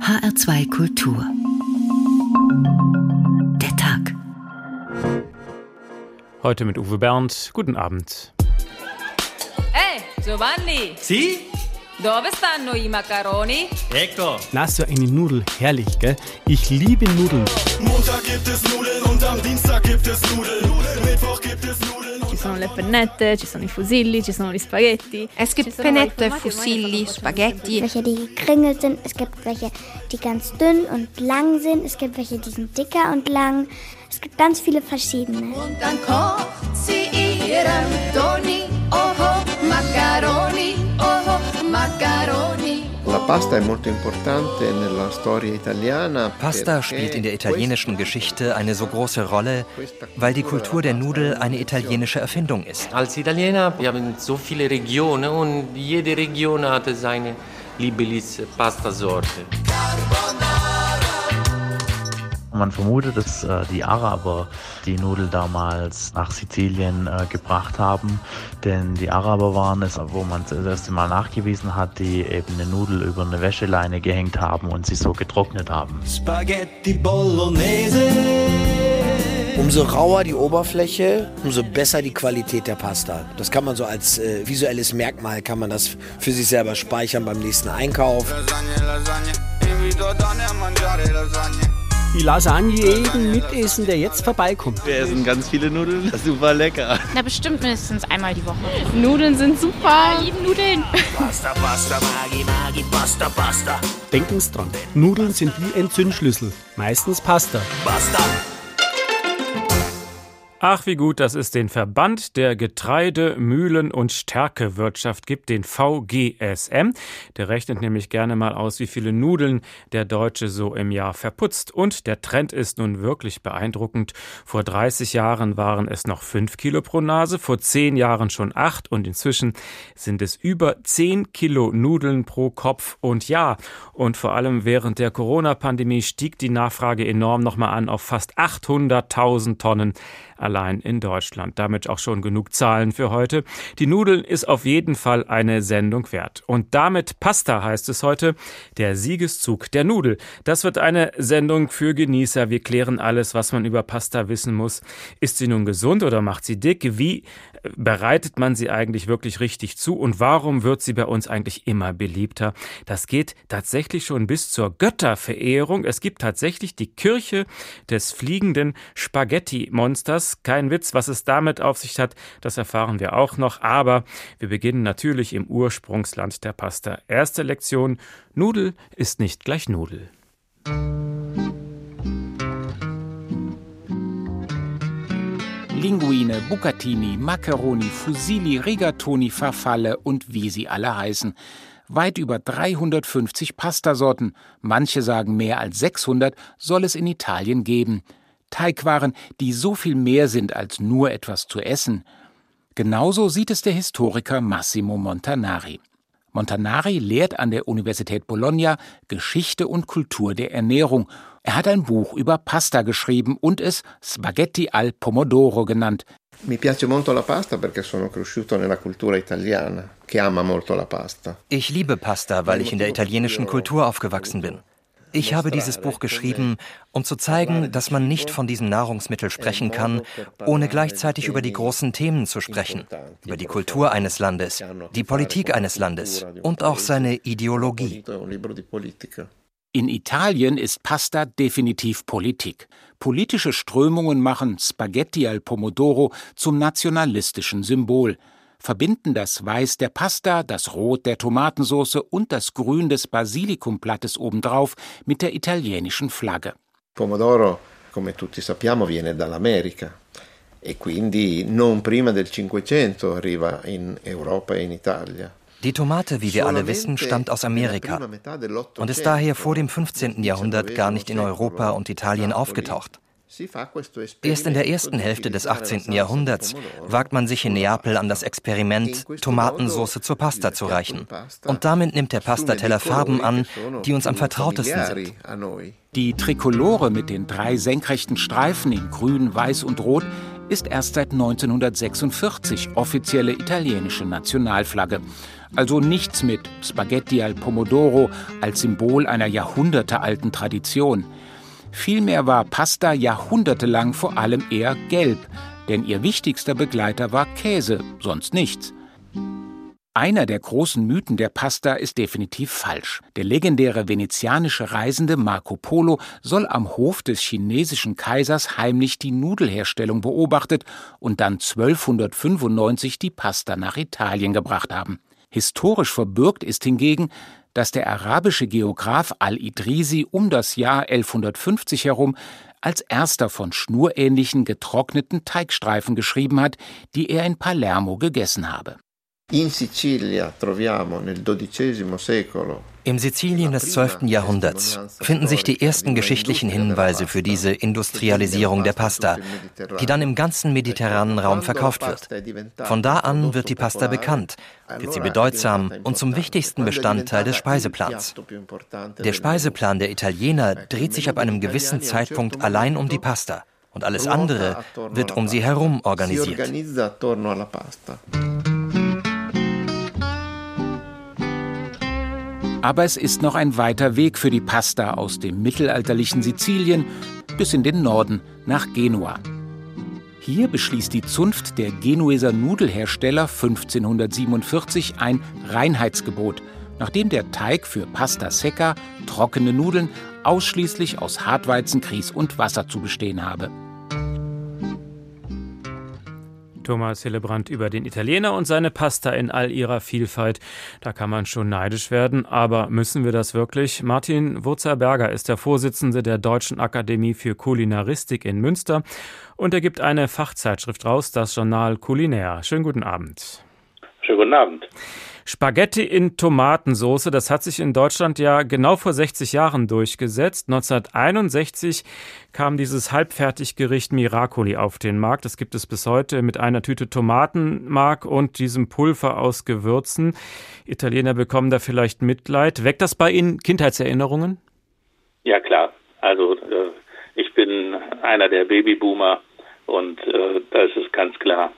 HR2 Kultur. Der Tag. Heute mit Uwe Bernd. Guten Abend. Hey, Giovanni! Sì? Dove stanno i macaroni? Ecco. Na, so eine Nudel, herrlich, gell? Ich liebe Nudeln. Montag gibt es Nudeln und am Dienstag gibt es Nudeln. Mittwoch gibt es Nudeln. Ci sono le pennette, ci sono i fusilli, ci sono gli spaghetti. Es gibt Pennette, Fusilli, Spaghetti. Welche, die gekringelt sind. Es gibt welche, die ganz dünn und lang sind. Es gibt welche, die sind dicker und lang. Es gibt ganz viele verschiedene. Und dann kocht sie ihren Toni, oho, Macaroni, oho, Macaroni. La pasta è molto importante nella storia italiana. Pasta spielt in der italienischen Geschichte eine so große Rolle, weil die Kultur der Nudel eine italienische Erfindung ist. Als Italiener, wir haben so viele Regionen und jede Region hatte seine Lieblings-Pasta-Sorte. Man vermutet, dass äh, die Araber die Nudel damals nach Sizilien äh, gebracht haben, denn die Araber waren es, wo man das erste Mal nachgewiesen hat, die eben eine Nudel über eine Wäscheleine gehängt haben und sie so getrocknet haben. Spaghetti Bolognese. Umso rauer die Oberfläche, umso besser die Qualität der Pasta. Das kann man so als äh, visuelles Merkmal, kann man das für sich selber speichern beim nächsten Einkauf. Lasagne, Lasagne. Die Lasagne jeden mitessen, der jetzt vorbeikommt. Wir essen ganz viele Nudeln. Das ist super lecker. Na, bestimmt mindestens einmal die Woche. Nudeln sind super. Ich liebe Nudeln. Pasta, Pasta, Magi, Magi, Pasta, Pasta. Denken Sie dran, Nudeln sind wie ein Zündschlüssel. Meistens Pasta. Pasta. Ach, wie gut, dass es den Verband der Getreide-, Mühlen- und Stärkewirtschaft gibt, den VGSM. Der rechnet nämlich gerne mal aus, wie viele Nudeln der Deutsche so im Jahr verputzt. Und der Trend ist nun wirklich beeindruckend. Vor 30 Jahren waren es noch 5 Kilo pro Nase, vor 10 Jahren schon 8 und inzwischen sind es über 10 Kilo Nudeln pro Kopf. Und ja, und vor allem während der Corona-Pandemie stieg die Nachfrage enorm nochmal an auf fast 800.000 Tonnen allein in Deutschland. Damit auch schon genug Zahlen für heute. Die Nudeln ist auf jeden Fall eine Sendung wert. Und damit Pasta heißt es heute, der Siegeszug der Nudel. Das wird eine Sendung für Genießer. Wir klären alles, was man über Pasta wissen muss. Ist sie nun gesund oder macht sie dick? Wie bereitet man sie eigentlich wirklich richtig zu? Und warum wird sie bei uns eigentlich immer beliebter? Das geht tatsächlich schon bis zur Götterverehrung. Es gibt tatsächlich die Kirche des fliegenden Spaghetti-Monsters. Kein Witz, was es damit auf sich hat, das erfahren wir auch noch. Aber wir beginnen natürlich im Ursprungsland der Pasta. Erste Lektion, Nudel ist nicht gleich Nudel. Linguine, Bucatini, Macaroni, Fusilli, Rigatoni, Farfalle und wie sie alle heißen. Weit über 350 Pastasorten, manche sagen mehr als 600, soll es in Italien geben. Teigwaren, die so viel mehr sind als nur etwas zu essen. Genauso sieht es der Historiker Massimo Montanari. Montanari lehrt an der Universität Bologna Geschichte und Kultur der Ernährung. Er hat ein Buch über Pasta geschrieben und es Spaghetti al Pomodoro genannt. Mi piace molto la pasta perché sono cresciuto nella cultura italiana, che ama molto la pasta. Ich liebe Pasta, weil ich in der italienischen Kultur aufgewachsen bin. Ich habe dieses Buch geschrieben, um zu zeigen, dass man nicht von diesem Nahrungsmittel sprechen kann, ohne gleichzeitig über die großen Themen zu sprechen, über die Kultur eines Landes, die Politik eines Landes und auch seine Ideologie. In Italien ist Pasta definitiv Politik. Politische Strömungen machen Spaghetti al Pomodoro zum nationalistischen Symbol verbinden das Weiß der Pasta, das Rot der Tomatensauce und das Grün des Basilikumblattes obendrauf mit der italienischen Flagge. Pomodoro, come tutti sappiamo, viene dall'America e quindi non prima del Cinquecento arriva in Europa e in Italia. Die Tomate, wie wir alle wissen, stammt aus Amerika und ist daher vor dem 15. Jahrhundert gar nicht in Europa und Italien aufgetaucht. Erst in der ersten Hälfte des 18. Jahrhunderts wagt man sich in Neapel an das Experiment, Tomatensauce zur Pasta zu reichen. Und damit nimmt der Pastateller Farben an, die uns am vertrautesten sind. Die Trikolore mit den drei senkrechten Streifen in Grün, Weiß und Rot ist erst seit 1946 offizielle italienische Nationalflagge. Also nichts mit Spaghetti al Pomodoro als Symbol einer jahrhundertealten Tradition. Vielmehr war Pasta jahrhundertelang vor allem eher gelb, denn ihr wichtigster Begleiter war Käse, sonst nichts. Einer der großen Mythen der Pasta ist definitiv falsch. Der legendäre venezianische Reisende Marco Polo soll am Hof des chinesischen Kaisers heimlich die Nudelherstellung beobachtet und dann 1295 die Pasta nach Italien gebracht haben. Historisch verbürgt ist hingegen, dass der arabische Geograph Al-Idrisi um das Jahr 1150 herum als erster von schnurähnlichen getrockneten Teigstreifen geschrieben hat, die er in Palermo gegessen habe. In Sicilia troviamo nel XII secolo im Sizilien des 12. Jahrhunderts finden sich die ersten geschichtlichen Hinweise für diese Industrialisierung der Pasta, die dann im ganzen mediterranen Raum verkauft wird. Von da an wird die Pasta bekannt, wird sie bedeutsam und zum wichtigsten Bestandteil des Speiseplans. Der Speiseplan der Italiener dreht sich ab einem gewissen Zeitpunkt allein um die Pasta und alles andere wird um sie herum organisiert. Aber es ist noch ein weiter Weg für die Pasta aus dem mittelalterlichen Sizilien bis in den Norden nach Genua. Hier beschließt die Zunft der Genueser Nudelhersteller 1547 ein Reinheitsgebot, nachdem der Teig für Pasta Secca, trockene Nudeln, ausschließlich aus Hartweizen, Grieß und Wasser zu bestehen habe. Thomas Hillebrand über den Italiener und seine Pasta in all ihrer Vielfalt. Da kann man schon neidisch werden, aber müssen wir das wirklich? Martin Wurzer-Berger ist der Vorsitzende der Deutschen Akademie für Kulinaristik in Münster und er gibt eine Fachzeitschrift raus, das Journal Kulinär. Schönen guten Abend. Schönen guten Abend. Spaghetti in Tomatensauce, das hat sich in Deutschland ja genau vor 60 Jahren durchgesetzt. 1961 kam dieses Halbfertiggericht Miracoli auf den Markt. Das gibt es bis heute mit einer Tüte Tomatenmark und diesem Pulver aus Gewürzen. Italiener bekommen da vielleicht Mitleid. Weckt das bei Ihnen Kindheitserinnerungen? Ja, klar. Also äh, ich bin einer der Babyboomer und äh, da ist es ganz klar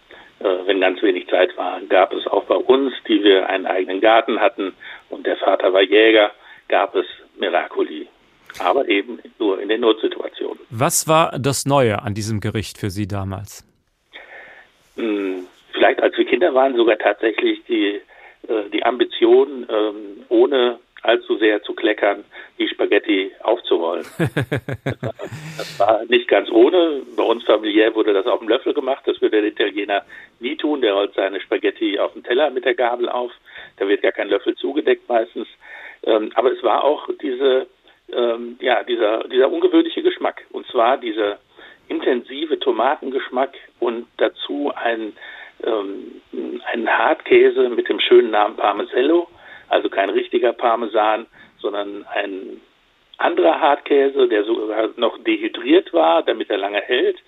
wenn ganz wenig Zeit war, gab es auch bei uns, die wir einen eigenen Garten hatten und der Vater war Jäger, gab es Miracoli. Aber eben nur in den Notsituationen. Was war das Neue an diesem Gericht für Sie damals? Hm, vielleicht als wir Kinder waren sogar tatsächlich die, äh, die Ambition, ähm, ohne allzu sehr zu kleckern, die Spaghetti aufzurollen. das, war, das, war, nicht ganz ohne. Bei uns familiär wurde das auf dem Löffel gemacht. Das würde der Italiener nie tun. Der rollt seine Spaghetti auf dem Teller mit der Gabel auf. Da wird gar kein Löffel zugedeckt meistens. Ähm, aber es war auch diese, ähm, ja, dieser, dieser ungewöhnliche Geschmack. Und zwar dieser intensive Tomatengeschmack und dazu ein, ähm, ein Hartkäse mit dem schönen Namen Parmesello also kein richtiger Parmesan, sondern ein anderer Hartkäse, der sogar noch dehydriert war, damit er lange hält.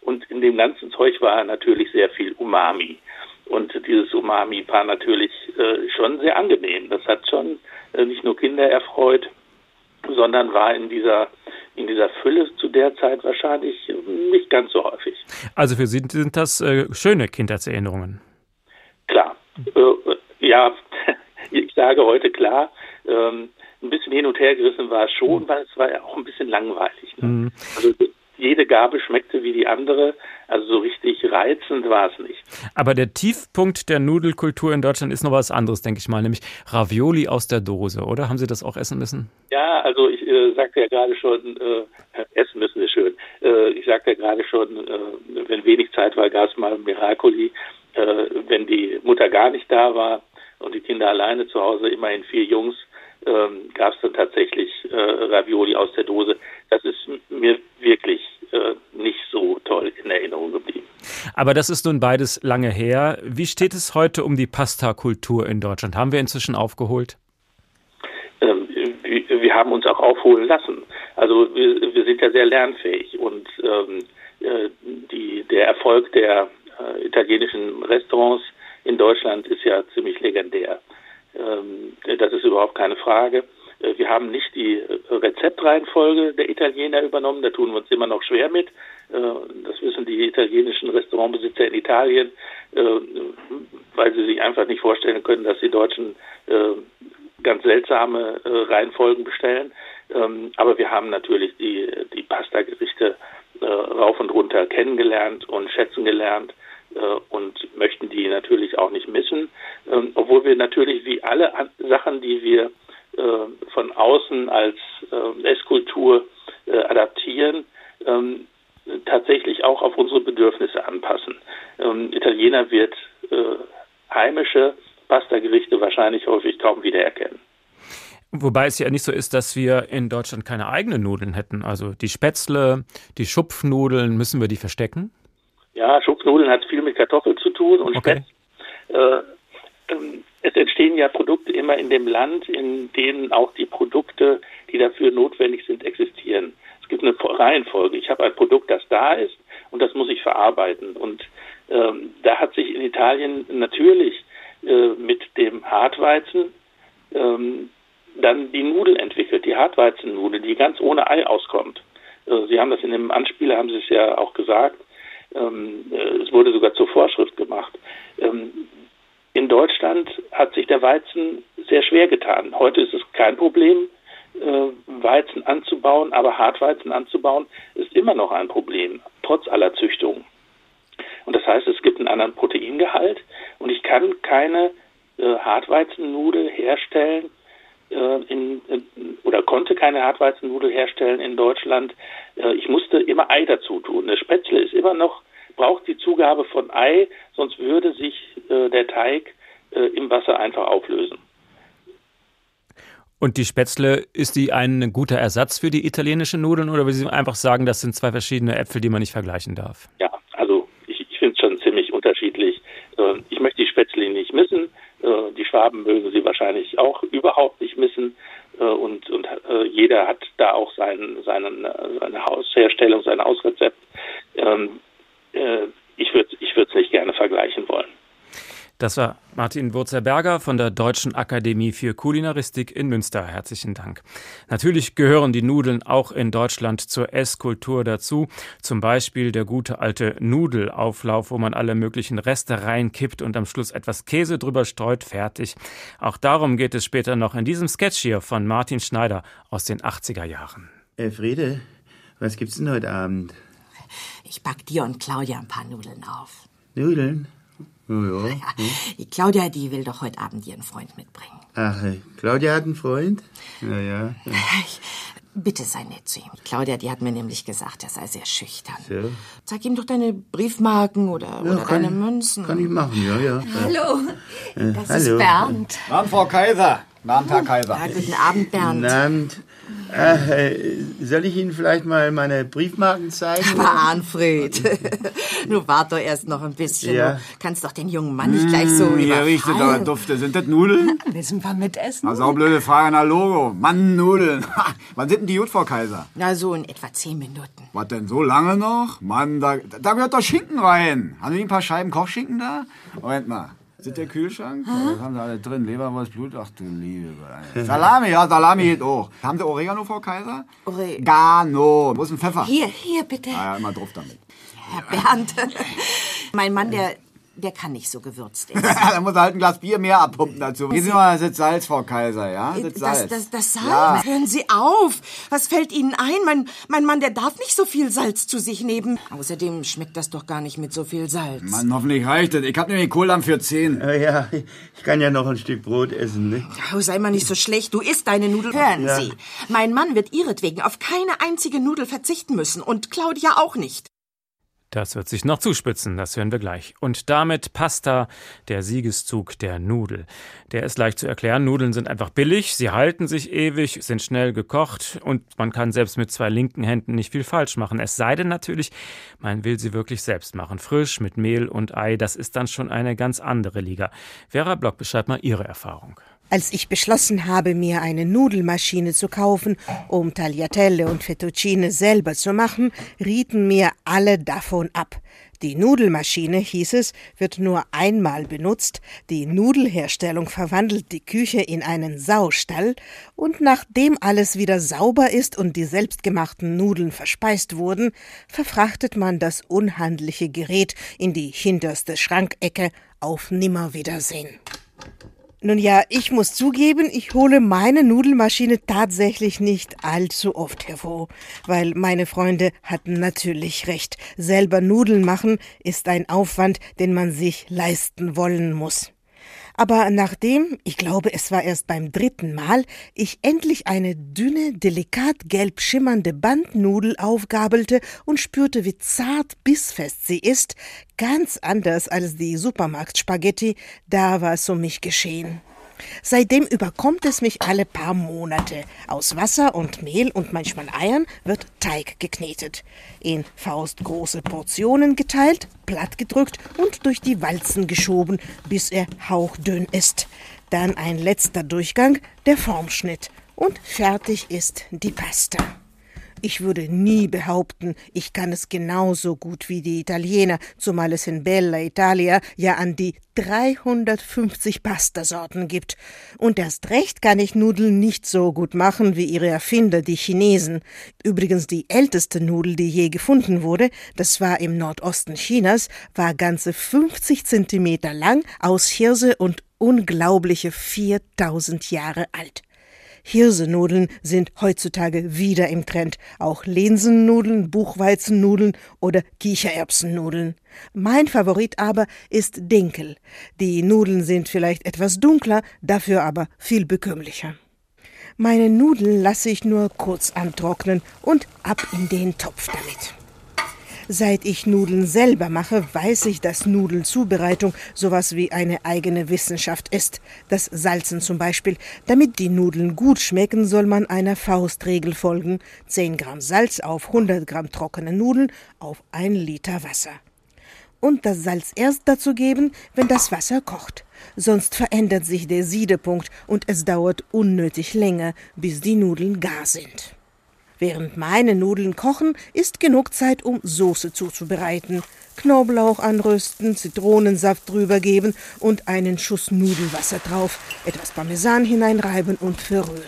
Und in dem ganzen Zeug war natürlich sehr viel Umami. Und dieses Umami war natürlich äh, schon sehr angenehm. Das hat schon äh, nicht nur Kinder erfreut, sondern war in dieser in dieser Fülle zu der Zeit wahrscheinlich nicht ganz so häufig. Also für Sie sind das äh, schöne Kindheitserinnerungen. Klar. Äh, ja, ich sage heute klar, ähm, ein bisschen hin und her gerissen war es schon, weil es war ja auch ein bisschen langweilig. Ne? Mhm. Also jede Gabe schmeckte wie die andere, also so richtig reizend war es nicht. Aber der Tiefpunkt der Nudelkultur in Deutschland ist noch was anderes, denke ich mal, nämlich Ravioli aus der Dose, oder? Haben Sie das auch essen müssen? Ja, also ich äh, sagte ja gerade schon, äh, essen müssen ist schön. Äh, ich sagte ja gerade schon, äh, wenn wenig Zeit war, gab es mal Miracoli. Äh, wenn die Mutter gar nicht da war, und die Kinder alleine zu Hause, immerhin vier Jungs, ähm, gab es dann tatsächlich äh, Ravioli aus der Dose. Das ist mir wirklich äh, nicht so toll in Erinnerung geblieben. Aber das ist nun beides lange her. Wie steht es heute um die Pasta-Kultur in Deutschland? Haben wir inzwischen aufgeholt? Ähm, wir, wir, haben uns auch aufholen lassen. Also wir, wir sind ja sehr lernfähig und ähm, äh, die, der Erfolg der äh, italienischen Restaurants in Deutschland ist ja ziemlich legendär. Ähm, das ist überhaupt keine Frage. Äh, wir haben nicht die Rezeptreihenfolge der Italiener übernommen, da tun wir uns immer noch schwer mit. Äh, das wissen die italienischen Restaurantbesitzer in Italien. Äh, weil sie sich einfach nicht vorstellen können, dass die Deutschen äh, ganz seltsame äh, Reihenfolgen bestellen. Ähm, aber wir haben natürlich die, die Pasta-Gerichte äh, rauf und runter kennengelernt und schätzen gelernt äh, und möchten die natürlich auch nicht missen. Ähm, obwohl wir natürlich wie alle Sachen, die wir äh, von außen als äh, Esskultur äh, adaptieren, ähm, tatsächlich auch auf unsere Bedürfnisse anpassen. Ähm, Italiener wird äh, heimische Pasta-Gerichte wahrscheinlich häufig kaum wiedererkennen. Wobei es ja nicht so ist, dass wir in Deutschland keine eigenen Nudeln hätten. Also die Spätzle, die Schupfnudeln, müssen wir die verstecken? Ja, Schupfnudeln hat viel mit Kartoffeln zu tun und okay. Spätz, äh, ähm, es entstehen ja Produkte immer in dem Land, in denen auch die Produkte, die dafür notwendig sind, existieren. Es gibt eine Reihenfolge. Ich habe ein Produkt, das da ist und das muss ich verarbeiten. Und ähm, da hat sich in Italien natürlich äh, mit dem Hartweizen ähm, dann die Nudel entwickelt, die Hartweizennudel, die ganz ohne Ei auskommt. Äh, Sie haben das in dem Anspieler, haben Sie es ja auch gesagt. Ähm, äh, es wurde sogar zur Vorschrift gemacht. Ähm, in Deutschland hat sich der Weizen sehr schwer getan. Heute ist es kein Problem, äh, Weizen anzubauen, aber Hartweizen anzubauen ist immer noch ein Problem, trotz aller Züchtungen. Und das heißt, es gibt einen anderen Proteingehalt und ich kann keine äh, Hartweizennudel herstellen in, in, oder konnte keine Hartweizennudel herstellen in Deutschland. Äh, ich musste immer Ei dazu tun. Eine Spätzle ist immer noch braucht die Zugabe von Ei, sonst würde sich äh, der Teig äh, im Wasser einfach auflösen. Und die Spätzle, ist die ein guter Ersatz für die italienische Nudeln oder will Sie einfach sagen, das sind zwei verschiedene Äpfel, die man nicht vergleichen darf? Ja, also ich, ich finde es schon ziemlich unterschiedlich. Äh, ich möchte die Spätzle nicht missen. Äh, die Schwaben mögen sie wahrscheinlich auch überhaupt nicht missen. Äh, und, und äh, jeder hat da auch sein, seinen, seine Hausherstellung, sein Hausrezept. Ähm, äh, ich würde ich es nicht gerne vergleichen wollen. Das war Martin Wurzelberger von der Deutschen Akademie für Kulinaristik in Münster. Herzlichen Dank. Natürlich gehören die Nudeln auch in Deutschland zur Esskultur dazu. Zum Beispiel der gute alte Nudelauflauf, wo man alle möglichen Reste reinkippt und am Schluss etwas Käse drüber streut. Fertig. Auch darum geht es später noch in diesem Sketch hier von Martin Schneider aus den 80er Jahren. Äh, Friede, was gibt's denn heute Abend? Ich back dir und Claudia ein paar Nudeln auf. Nudeln? Ja. ja. Die Claudia, die will doch heute Abend ihren Freund mitbringen. Ach, Claudia hat einen Freund? Ja, ja. ja. Bitte sei nett zu ihm. Claudia, die hat mir nämlich gesagt, er sei sehr schüchtern. So. Zeig ihm doch deine Briefmarken oder, ja, oder deine Münzen. Kann ich machen, ja, ja. Hallo, äh, das hallo. ist Bernd. Guten Abend, Frau Kaiser. Guten Abend, Herr Kaiser. Ja, guten Abend, Bernd. Guten Abend. Äh, soll ich Ihnen vielleicht mal meine Briefmarken zeigen? Aber Arnfred, du wart doch erst noch ein bisschen. Ja. Du kannst doch den jungen Mann nicht gleich so Mmh, Hier überfallen. riecht es aber dufte. Sind das Nudeln? Müssen wir mitessen? Das ist auch blöde Frage nach Logo. Mann, Nudeln. Wann sind denn die gut, Frau Kaiser? Na, so in etwa zehn Minuten. Was denn, so lange noch? Mann, da, da gehört doch Schinken rein. Haben Sie ein paar Scheiben Kochschinken da? Moment mal. Sind der Kühlschrank? Ja, Was haben Sie alle drin? Leberwurst, Blut? Ach du liebe Gott. Salami, ja, Salami geht auch. Haben Sie Oregano, Frau Kaiser? Ore Gano. Wo ist ein Pfeffer? Hier, hier, bitte. Ah, ja, immer drauf damit. Herr Bernd. mein Mann, der, der kann nicht so gewürzt essen. da muss er halt ein Glas Bier mehr abpumpen dazu. Geben Sie mal das Salz, Frau Kaiser, ja? Das Das, Salz. das, das Salz? Ja. Hören Sie auf! Was fällt Ihnen ein? Mein, mein Mann, der darf nicht so viel Salz zu sich nehmen. Außerdem schmeckt das doch gar nicht mit so viel Salz. Mann, hoffentlich reicht es. Ich hab nämlich Kohldampf für 10. Ja, ja, ich kann ja noch ein Stück Brot essen, ne? Oh, sei mal nicht so schlecht. Du isst deine Nudeln. Hören Ja. Sie, mein Mann wird ihretwegen auf keine einzige Nudel verzichten müssen. Und Claudia auch nicht. Das wird sich noch zuspitzen, das hören wir gleich. Und damit Pasta, der Siegeszug der Nudel. Der ist leicht zu erklären. Nudeln sind einfach billig, sie halten sich ewig, sind schnell gekocht und man kann selbst mit zwei linken Händen nicht viel falsch machen. Es sei denn natürlich, man will sie wirklich selbst machen. Frisch, mit Mehl und Ei, das ist dann schon eine ganz andere Liga. Vera Block, beschreibt mal Ihre Erfahrung. Als ich beschlossen habe, mir eine Nudelmaschine zu kaufen, um Tagliatelle und Fettuccine selber zu machen, rieten mir alle davon ab. Die Nudelmaschine, hieß es, wird nur einmal benutzt, die Nudelherstellung verwandelt die Küche in einen Saustall, und nachdem alles wieder sauber ist und die selbstgemachten Nudeln verspeist wurden, verfrachtet man das unhandliche Gerät in die hinterste Schrankecke auf Nimmerwiedersehen. Nun ja, ich muss zugeben, ich hole meine Nudelmaschine tatsächlich nicht allzu oft hervor, weil meine Freunde hatten natürlich recht. Selber Nudeln machen ist ein Aufwand, den man sich leisten wollen muss. Aber nachdem, ich glaube, es war erst beim dritten Mal, ich endlich eine dünne, delikat gelb schimmernde Bandnudel aufgabelte und spürte, wie zart bissfest sie ist, ganz anders als die Supermarktspaghetti, da war es um mich geschehen. Seitdem überkommt es mich alle paar Monate. Aus Wasser und Mehl und manchmal Eiern wird Teig geknetet. In faustgroße Portionen geteilt, plattgedrückt und durch die Walzen geschoben, bis er hauchdünn ist. Dann ein letzter Durchgang, der Formschnitt. Und fertig ist die Pasta. Ich würde nie behaupten, ich kann es genauso gut wie die Italiener, zumal es in Bella Italia ja an die 350 Pastasorten gibt. Und erst recht kann ich Nudeln nicht so gut machen wie ihre Erfinder, die Chinesen. Übrigens die älteste Nudel, die je gefunden wurde, das war im Nordosten Chinas, war ganze 50 Zentimeter lang, aus Hirse und unglaubliche 4000 Jahre alt. Hirsenudeln sind heutzutage wieder im Trend. Auch Linsennudeln, Buchweizennudeln oder Kichererbsennudeln. Mein Favorit aber ist Dinkel. Die Nudeln sind vielleicht etwas dunkler, dafür aber viel bekömmlicher. Meine Nudeln lasse ich nur kurz antrocknen und ab in den Topf damit. Seit ich Nudeln selber mache, weiß ich, dass Nudelzubereitung sowas wie eine eigene Wissenschaft ist. Das Salzen zum Beispiel. Damit die Nudeln gut schmecken, soll man einer Faustregel folgen. 10 Gramm Salz auf 100 Gramm trockene Nudeln auf 1 Liter Wasser. Und das Salz erst dazu geben, wenn das Wasser kocht. Sonst verändert sich der Siedepunkt und es dauert unnötig länger, bis die Nudeln gar sind. Während meine Nudeln kochen, ist genug Zeit, um Soße zuzubereiten. Knoblauch anrösten, Zitronensaft drüber geben und einen Schuss Nudelwasser drauf, etwas Parmesan hineinreiben und verrühren.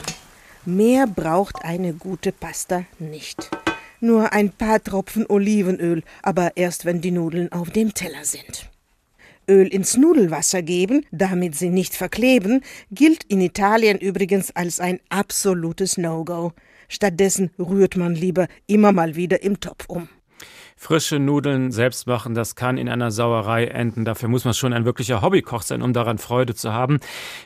Mehr braucht eine gute Pasta nicht. Nur ein paar Tropfen Olivenöl, aber erst wenn die Nudeln auf dem Teller sind. Öl ins Nudelwasser geben, damit sie nicht verkleben, gilt in Italien übrigens als ein absolutes No-Go. Stattdessen rührt man lieber immer mal wieder im Topf um. Frische Nudeln selbst machen, das kann in einer Sauerei enden. Dafür muss man schon ein wirklicher Hobbykoch sein, um daran Freude zu haben.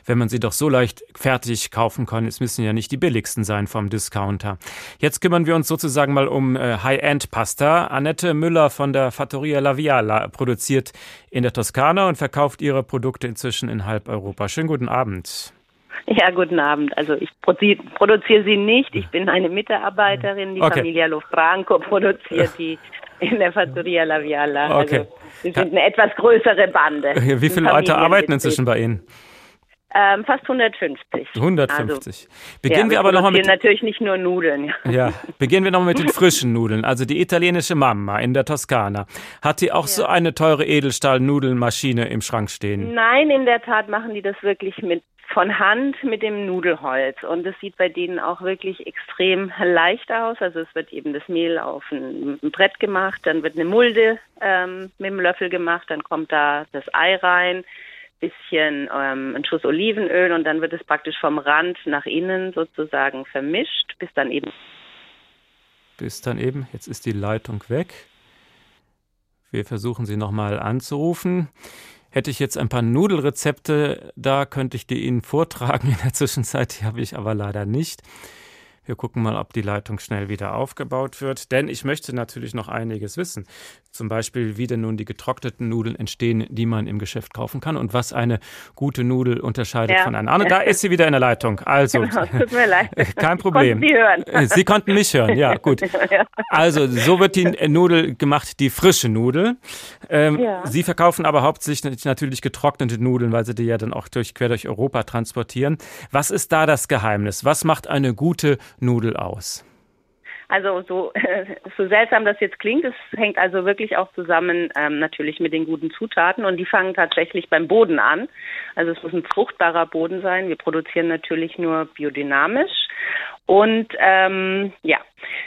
Wenn man sie doch so leicht fertig kaufen kann, es müssen ja nicht die billigsten sein vom Discounter. Jetzt kümmern wir uns sozusagen mal um äh, High-End-Pasta. Annette Müller von der Fattoria La Viala produziert in der Toskana und verkauft ihre Produkte inzwischen in halb Europa. Schönen guten Abend. Ja, guten Abend. Also ich produziere sie nicht. Ich bin eine Mitarbeiterin. Die okay. Familia Lofranco produziert die in der Fattoria La Viala. Okay. Also wir sind eine etwas größere Bande. Wie viele Leute arbeiten inzwischen bei Ihnen? Ähm, fast 150. 150. Also, Beginnen ja, wir, wir aber nochmal mit. natürlich nicht nur Nudeln. Ja, ja. beginnen wir nochmal mit den frischen Nudeln. Also die italienische Mama in der Toskana. Hat die auch ja. so eine teure Edelstahl-Nudelmaschine im Schrank stehen? Nein, in der Tat machen die das wirklich mit von Hand mit dem Nudelholz. Und es sieht bei denen auch wirklich extrem leicht aus. Also es wird eben das Mehl auf ein, Brett gemacht, dann wird eine Mulde ähm, mit dem Löffel gemacht, dann kommt da das Ei rein, bisschen ähm, ein Schuss Olivenöl und dann wird es praktisch vom Rand nach innen sozusagen vermischt, bis dann eben. Bis dann eben, jetzt ist die Leitung weg. Wir versuchen sie nochmal anzurufen. Hätte ich jetzt ein paar Nudelrezepte da, könnte ich die Ihnen vortragen. In der Zwischenzeit die habe ich aber leider nicht. Wir gucken mal, ob die Leitung schnell wieder aufgebaut wird, denn ich möchte natürlich noch einiges wissen. Zum Beispiel, wie denn nun die getrockneten Nudeln entstehen, die man im Geschäft kaufen kann und was eine gute Nudel unterscheidet Ja. von einer anderen. Da ist sie wieder in der Leitung. Also, Genau, tut mir leid. kein Problem. Konnten Sie hören. Sie konnten mich hören, ja, gut. Also, so wird die Nudel gemacht, die frische Nudel. Ähm, Ja. Sie verkaufen aber hauptsächlich natürlich getrocknete Nudeln, weil Sie die ja dann auch durch, quer durch Europa transportieren. Was ist da das Geheimnis? Was macht eine gute Nudel aus? Also so, so seltsam das jetzt klingt, es hängt also wirklich auch zusammen ähm, natürlich mit den guten Zutaten und die fangen tatsächlich beim Boden an. Also es muss ein fruchtbarer Boden sein. Wir produzieren natürlich nur biodynamisch und ähm, ja,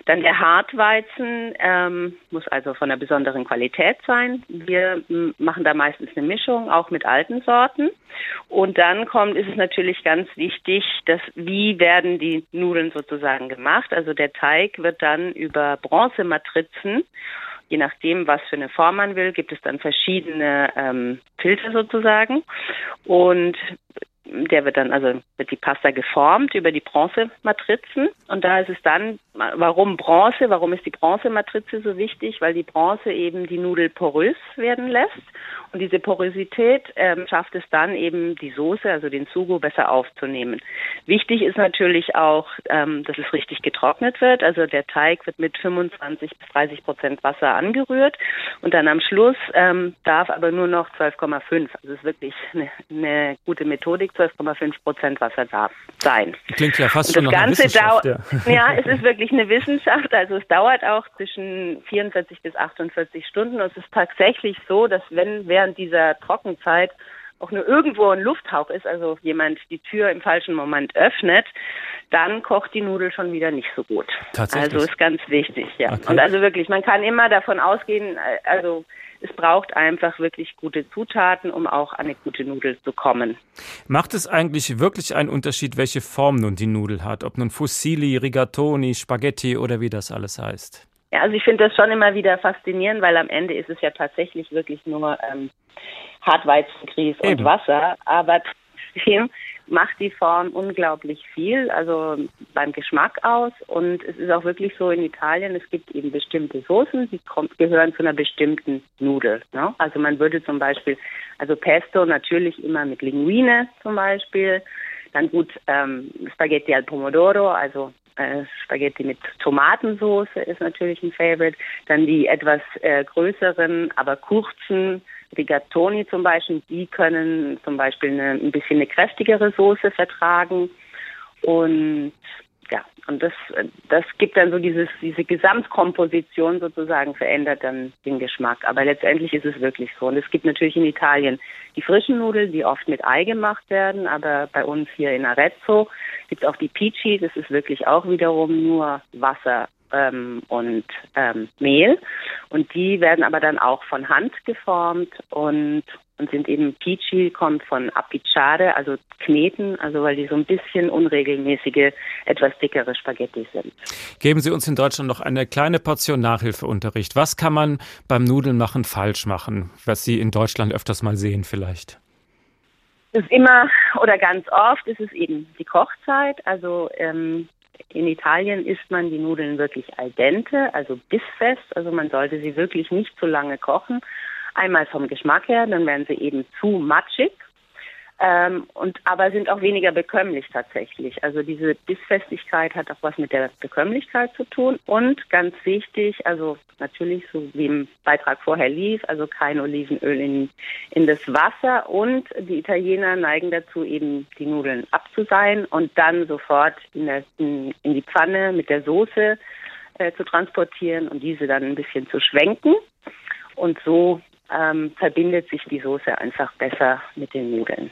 dann der Hartweizen ähm, muss also von einer besonderen Qualität sein. Wir machen da meistens eine Mischung, auch mit alten Sorten. Und dann kommt, ist es natürlich ganz wichtig, dass wie werden die Nudeln sozusagen gemacht. Also der Teig wird dann über Bronzematrizen Je nachdem, was für eine Form man will, gibt es dann verschiedene ähm, Filter sozusagen. Und der wird dann, also wird die Pasta geformt über die Bronzematrizen. Und da ist es dann, warum Bronze? Warum ist die Bronzematrize so wichtig? Weil die Bronze eben die Nudel porös werden lässt. Und diese Porosität ähm, schafft es dann eben, die Soße, also den Sugo, besser aufzunehmen. Wichtig ist natürlich auch, ähm, dass es richtig getrocknet wird. Also der Teig wird mit 25 bis 30 Prozent Wasser angerührt. Und dann am Schluss ähm, darf aber nur noch 12,5. Also es ist wirklich eine, eine gute Methodik. 12,5 Prozent Wasser darf sein. Klingt ja fast schon nach Ganze Wissenschaft. Ja. ja, es ist wirklich eine Wissenschaft. Also es dauert auch zwischen 44 bis 48 Stunden. Und es ist tatsächlich so, dass wenn während dieser Trockenzeit auch nur irgendwo ein Lufthauch ist, also jemand die Tür im falschen Moment öffnet, dann kocht die Nudel schon wieder nicht so gut. Tatsächlich? Also ist ganz wichtig, ja. Okay. Und also wirklich, man kann immer davon ausgehen, äh, also es braucht einfach wirklich gute Zutaten, um auch an eine gute Nudel zu kommen. Macht es eigentlich wirklich einen Unterschied, welche Form nun die Nudel hat? Ob nun Fusilli, Rigatoni, Spaghetti oder wie das alles heißt? Ja, also ich finde das schon immer wieder faszinierend, weil am Ende ist es ja tatsächlich wirklich nur ähm, Hartweizengrieß und. Wasser, aber trotzdem macht die Form unglaublich viel, also beim Geschmack aus. Und es ist auch wirklich so in Italien, es gibt eben bestimmte Soßen, die kommt, gehören zu einer bestimmten Nudel. Ne? Also man würde zum Beispiel, also Pesto natürlich immer mit Linguine zum Beispiel, dann gut ähm, Spaghetti al Pomodoro, also äh, Spaghetti mit Tomatensauce ist natürlich ein Favorite. Dann die etwas äh, größeren, aber kurzen Rigatoni zum Beispiel, die können zum Beispiel eine, ein bisschen eine kräftigere Soße vertragen. Und ja, und das, das gibt dann so dieses, diese Gesamtkomposition sozusagen, verändert dann den Geschmack. Aber letztendlich ist es wirklich so. Und es gibt natürlich in Italien die frischen Nudeln, die oft mit Ei gemacht werden, aber bei uns hier in Arezzo gibt es auch die Pici, das ist wirklich auch wiederum nur Wasser ähm, und ähm, Mehl. Und die werden aber dann auch von Hand geformt und, und sind eben Pici, kommt von Apicciare, also kneten, also weil die so ein bisschen unregelmäßige, etwas dickere Spaghetti sind. Geben Sie uns in Deutschland noch eine kleine Portion Nachhilfeunterricht. Was kann man beim Nudelnmachen falsch machen, was Sie in Deutschland öfters mal sehen vielleicht? Es ist immer oder ganz oft ist es eben die Kochzeit. Also ähm, in Italien isst man die Nudeln wirklich al dente, also bissfest. Also man sollte sie wirklich nicht zu lange kochen. Einmal vom Geschmack her, dann werden sie eben zu matschig. Ähm, und aber sind auch weniger bekömmlich tatsächlich. Also diese Bissfestigkeit hat auch was mit der Bekömmlichkeit zu tun. Und ganz wichtig, also natürlich, so wie im Beitrag vorher lief, also kein Olivenöl in, in das Wasser. Und die Italiener neigen dazu, eben die Nudeln abzuseien und dann sofort in, der, in, in die Pfanne mit der Soße äh, zu transportieren und diese dann ein bisschen zu schwenken. Und so ähm, verbindet sich die Soße einfach besser mit den Nudeln.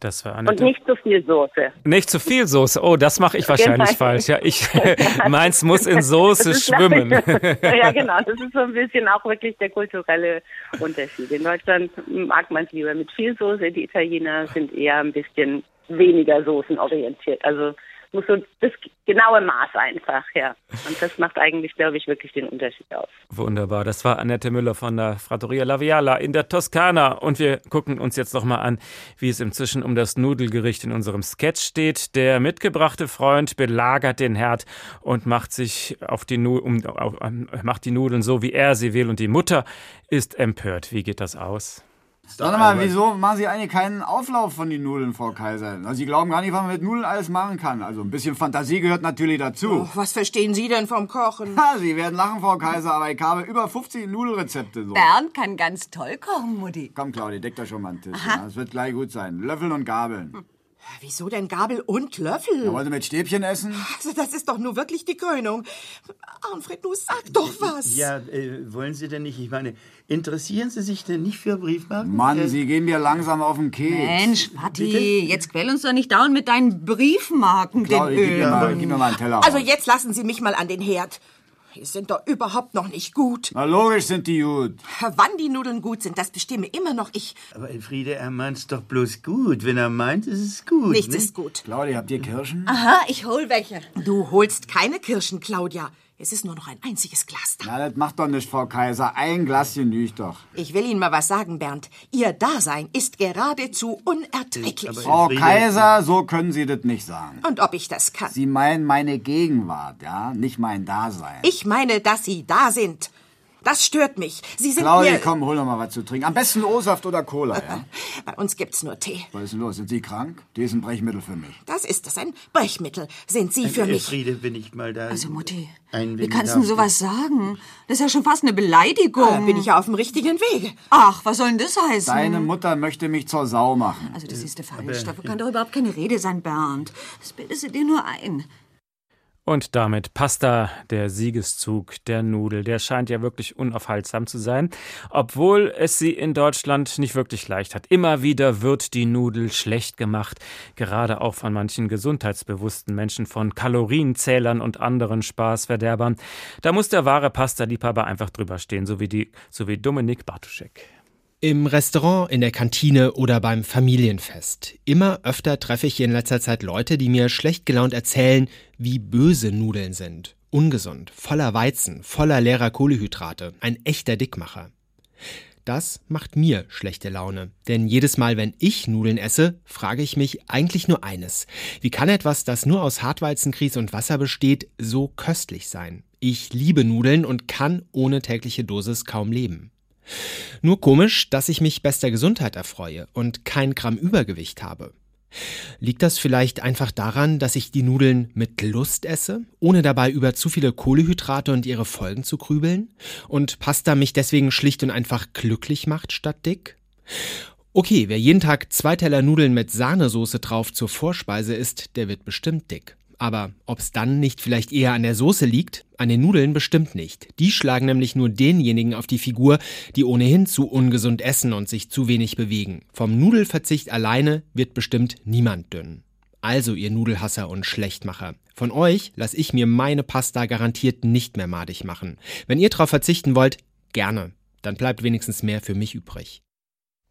Das war Und nicht zu viel Soße. Nicht zu viel Soße. Oh, das mache ich wahrscheinlich Genau. falsch. Ja, ich meins muss in Soße schwimmen. ja, genau. Das ist so ein bisschen auch wirklich der kulturelle Unterschied. In Deutschland mag man es lieber mit viel Soße. Die Italiener sind eher ein bisschen weniger soßenorientiert. Also muss so das genaue Maß einfach, ja. Und das macht eigentlich, glaube ich, wirklich den Unterschied aus. Wunderbar. Das war Annette Müller von der Trattoria La Viala in der Toskana. Und wir gucken uns jetzt noch mal an, wie es inzwischen um das Nudelgericht in unserem Sketch steht. Der mitgebrachte Freund belagert den Herd und macht sich auf die, nu um, auf, macht die Nudeln so, wie er sie will. Und die Mutter ist empört. Wie geht das aus? Sag mal, wieso machen Sie eigentlich keinen Auflauf von den Nudeln, Frau Kaiser? Also Sie glauben gar nicht, was man mit Nudeln alles machen kann. Also ein bisschen Fantasie gehört natürlich dazu. Oh, was verstehen Sie denn vom Kochen? Ha, Sie werden lachen, Frau Kaiser, aber ich habe über 50 Nudelrezepte. So. Bernd kann ganz toll kochen, Mutti. Komm, Claudia, deck doch schon mal einen Tisch. Ja, das wird gleich gut sein. Löffeln und Gabeln. Hm. Wieso denn Gabel und Löffel? Ja, wollt ihr mit Stäbchen essen? Also das ist doch nur wirklich die Krönung. Arnfred, du sag doch was. Ja, äh, wollen Sie denn nicht? Ich meine, interessieren Sie sich denn nicht für Briefmarken? Mann, äh, Sie gehen mir langsam auf den Keks. Mensch, Patti, jetzt quäl uns doch nicht dauernd mit deinen Briefmarken, Claudia, den gib mir, mal, gib mir mal einen Teller. Also jetzt lassen Sie mich mal an den Herd. Die sind doch überhaupt noch nicht gut. Na logisch sind die gut. Wann die Nudeln gut sind, das bestimme immer noch ich. Aber Elfriede, er meint's doch bloß gut. Wenn er meint, ist es gut. Nichts ne? ist gut. Claudia, habt ihr Kirschen? Aha, ich hol welche. Du holst keine Kirschen, Claudia. Es ist nur noch ein einziges Glas da. Na, das macht doch nicht, Frau Kaiser. Ein Glas genügt doch. Ich will Ihnen mal was sagen, Bernd. Ihr Dasein ist geradezu unerträglich. Frau Kaiser, so können Sie das nicht sagen. Und ob ich das kann? Sie meinen meine Gegenwart, ja? Nicht mein Dasein. Ich meine, dass Sie da sind. Das stört mich. Sie sind Claudia, mir... komm, hol doch mal was zu trinken. Am besten O-Saft oder Cola, ja? Bei uns gibt's nur Tee. Was ist denn los? Sind Sie krank? Die ist ein Brechmittel für mich. Das ist es, ein Brechmittel. Sind Sie für mich. Elfriede, wenn ich mal da... Also, Mutti, ein wie kannst du denn sowas sagen? Das ist ja schon fast eine Beleidigung. Da bin ich ja auf dem richtigen Wege. Ach, was soll denn das heißen? Deine Mutter möchte mich zur Sau machen. Also, das ist der falsch. Davon kann doch überhaupt keine Rede sein, Bernd. Das bildest du dir nur ein. Und damit Pasta, der Siegeszug der Nudel. Der scheint ja wirklich unaufhaltsam zu sein, obwohl es sie in Deutschland nicht wirklich leicht hat. Immer wieder wird die Nudel schlecht gemacht, gerade auch von manchen gesundheitsbewussten Menschen, von Kalorienzählern und anderen Spaßverderbern. Da muss der wahre Pasta-Liebhaber einfach drüber stehen, so wie, die, so wie Dominik Bartuschek. Im Restaurant, in der Kantine oder beim Familienfest. Immer öfter treffe ich in letzter Zeit Leute, die mir schlecht gelaunt erzählen, wie böse Nudeln sind. Ungesund, voller Weizen, voller leerer Kohlehydrate. Ein echter Dickmacher. Das macht mir schlechte Laune. Denn jedes Mal, wenn ich Nudeln esse, frage ich mich eigentlich nur eines. Wie kann etwas, das nur aus Hartweizengrieß und Wasser besteht, so köstlich sein? Ich liebe Nudeln und kann ohne tägliche Dosis kaum leben. Nur komisch, dass ich mich bester Gesundheit erfreue und kein Gramm Übergewicht habe. Liegt das vielleicht einfach daran, dass ich die Nudeln mit Lust esse, ohne dabei über zu viele Kohlehydrate und ihre Folgen zu grübeln? Und Pasta mich deswegen schlicht und einfach glücklich macht statt dick? Okay, wer jeden Tag zwei Teller Nudeln mit Sahnesoße drauf zur Vorspeise isst, der wird bestimmt dick. Aber ob's dann nicht vielleicht eher an der Soße liegt? An den Nudeln bestimmt nicht. Die schlagen nämlich nur denjenigen auf die Figur, die ohnehin zu ungesund essen und sich zu wenig bewegen. Vom Nudelverzicht alleine wird bestimmt niemand dünn. Also, ihr Nudelhasser und Schlechtmacher. Von euch lasse ich mir meine Pasta garantiert nicht mehr madig machen. Wenn ihr drauf verzichten wollt, gerne. Dann bleibt wenigstens mehr für mich übrig.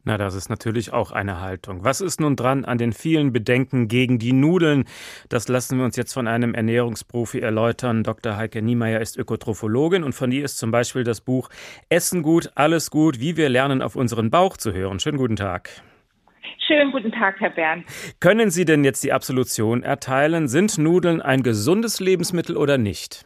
Na, das ist natürlich auch eine Haltung. Was ist nun dran an den vielen Bedenken gegen die Nudeln? Das lassen wir uns jetzt von einem Ernährungsprofi erläutern. Dr. Heike Niemeyer ist Ökotrophologin und von ihr ist zum Beispiel das Buch Essen gut, alles gut, wie wir lernen, auf unseren Bauch zu hören. Schönen guten Tag. Schönen guten Tag, Herr Bernd. Können Sie denn jetzt die Absolution erteilen? Sind Nudeln ein gesundes Lebensmittel oder nicht?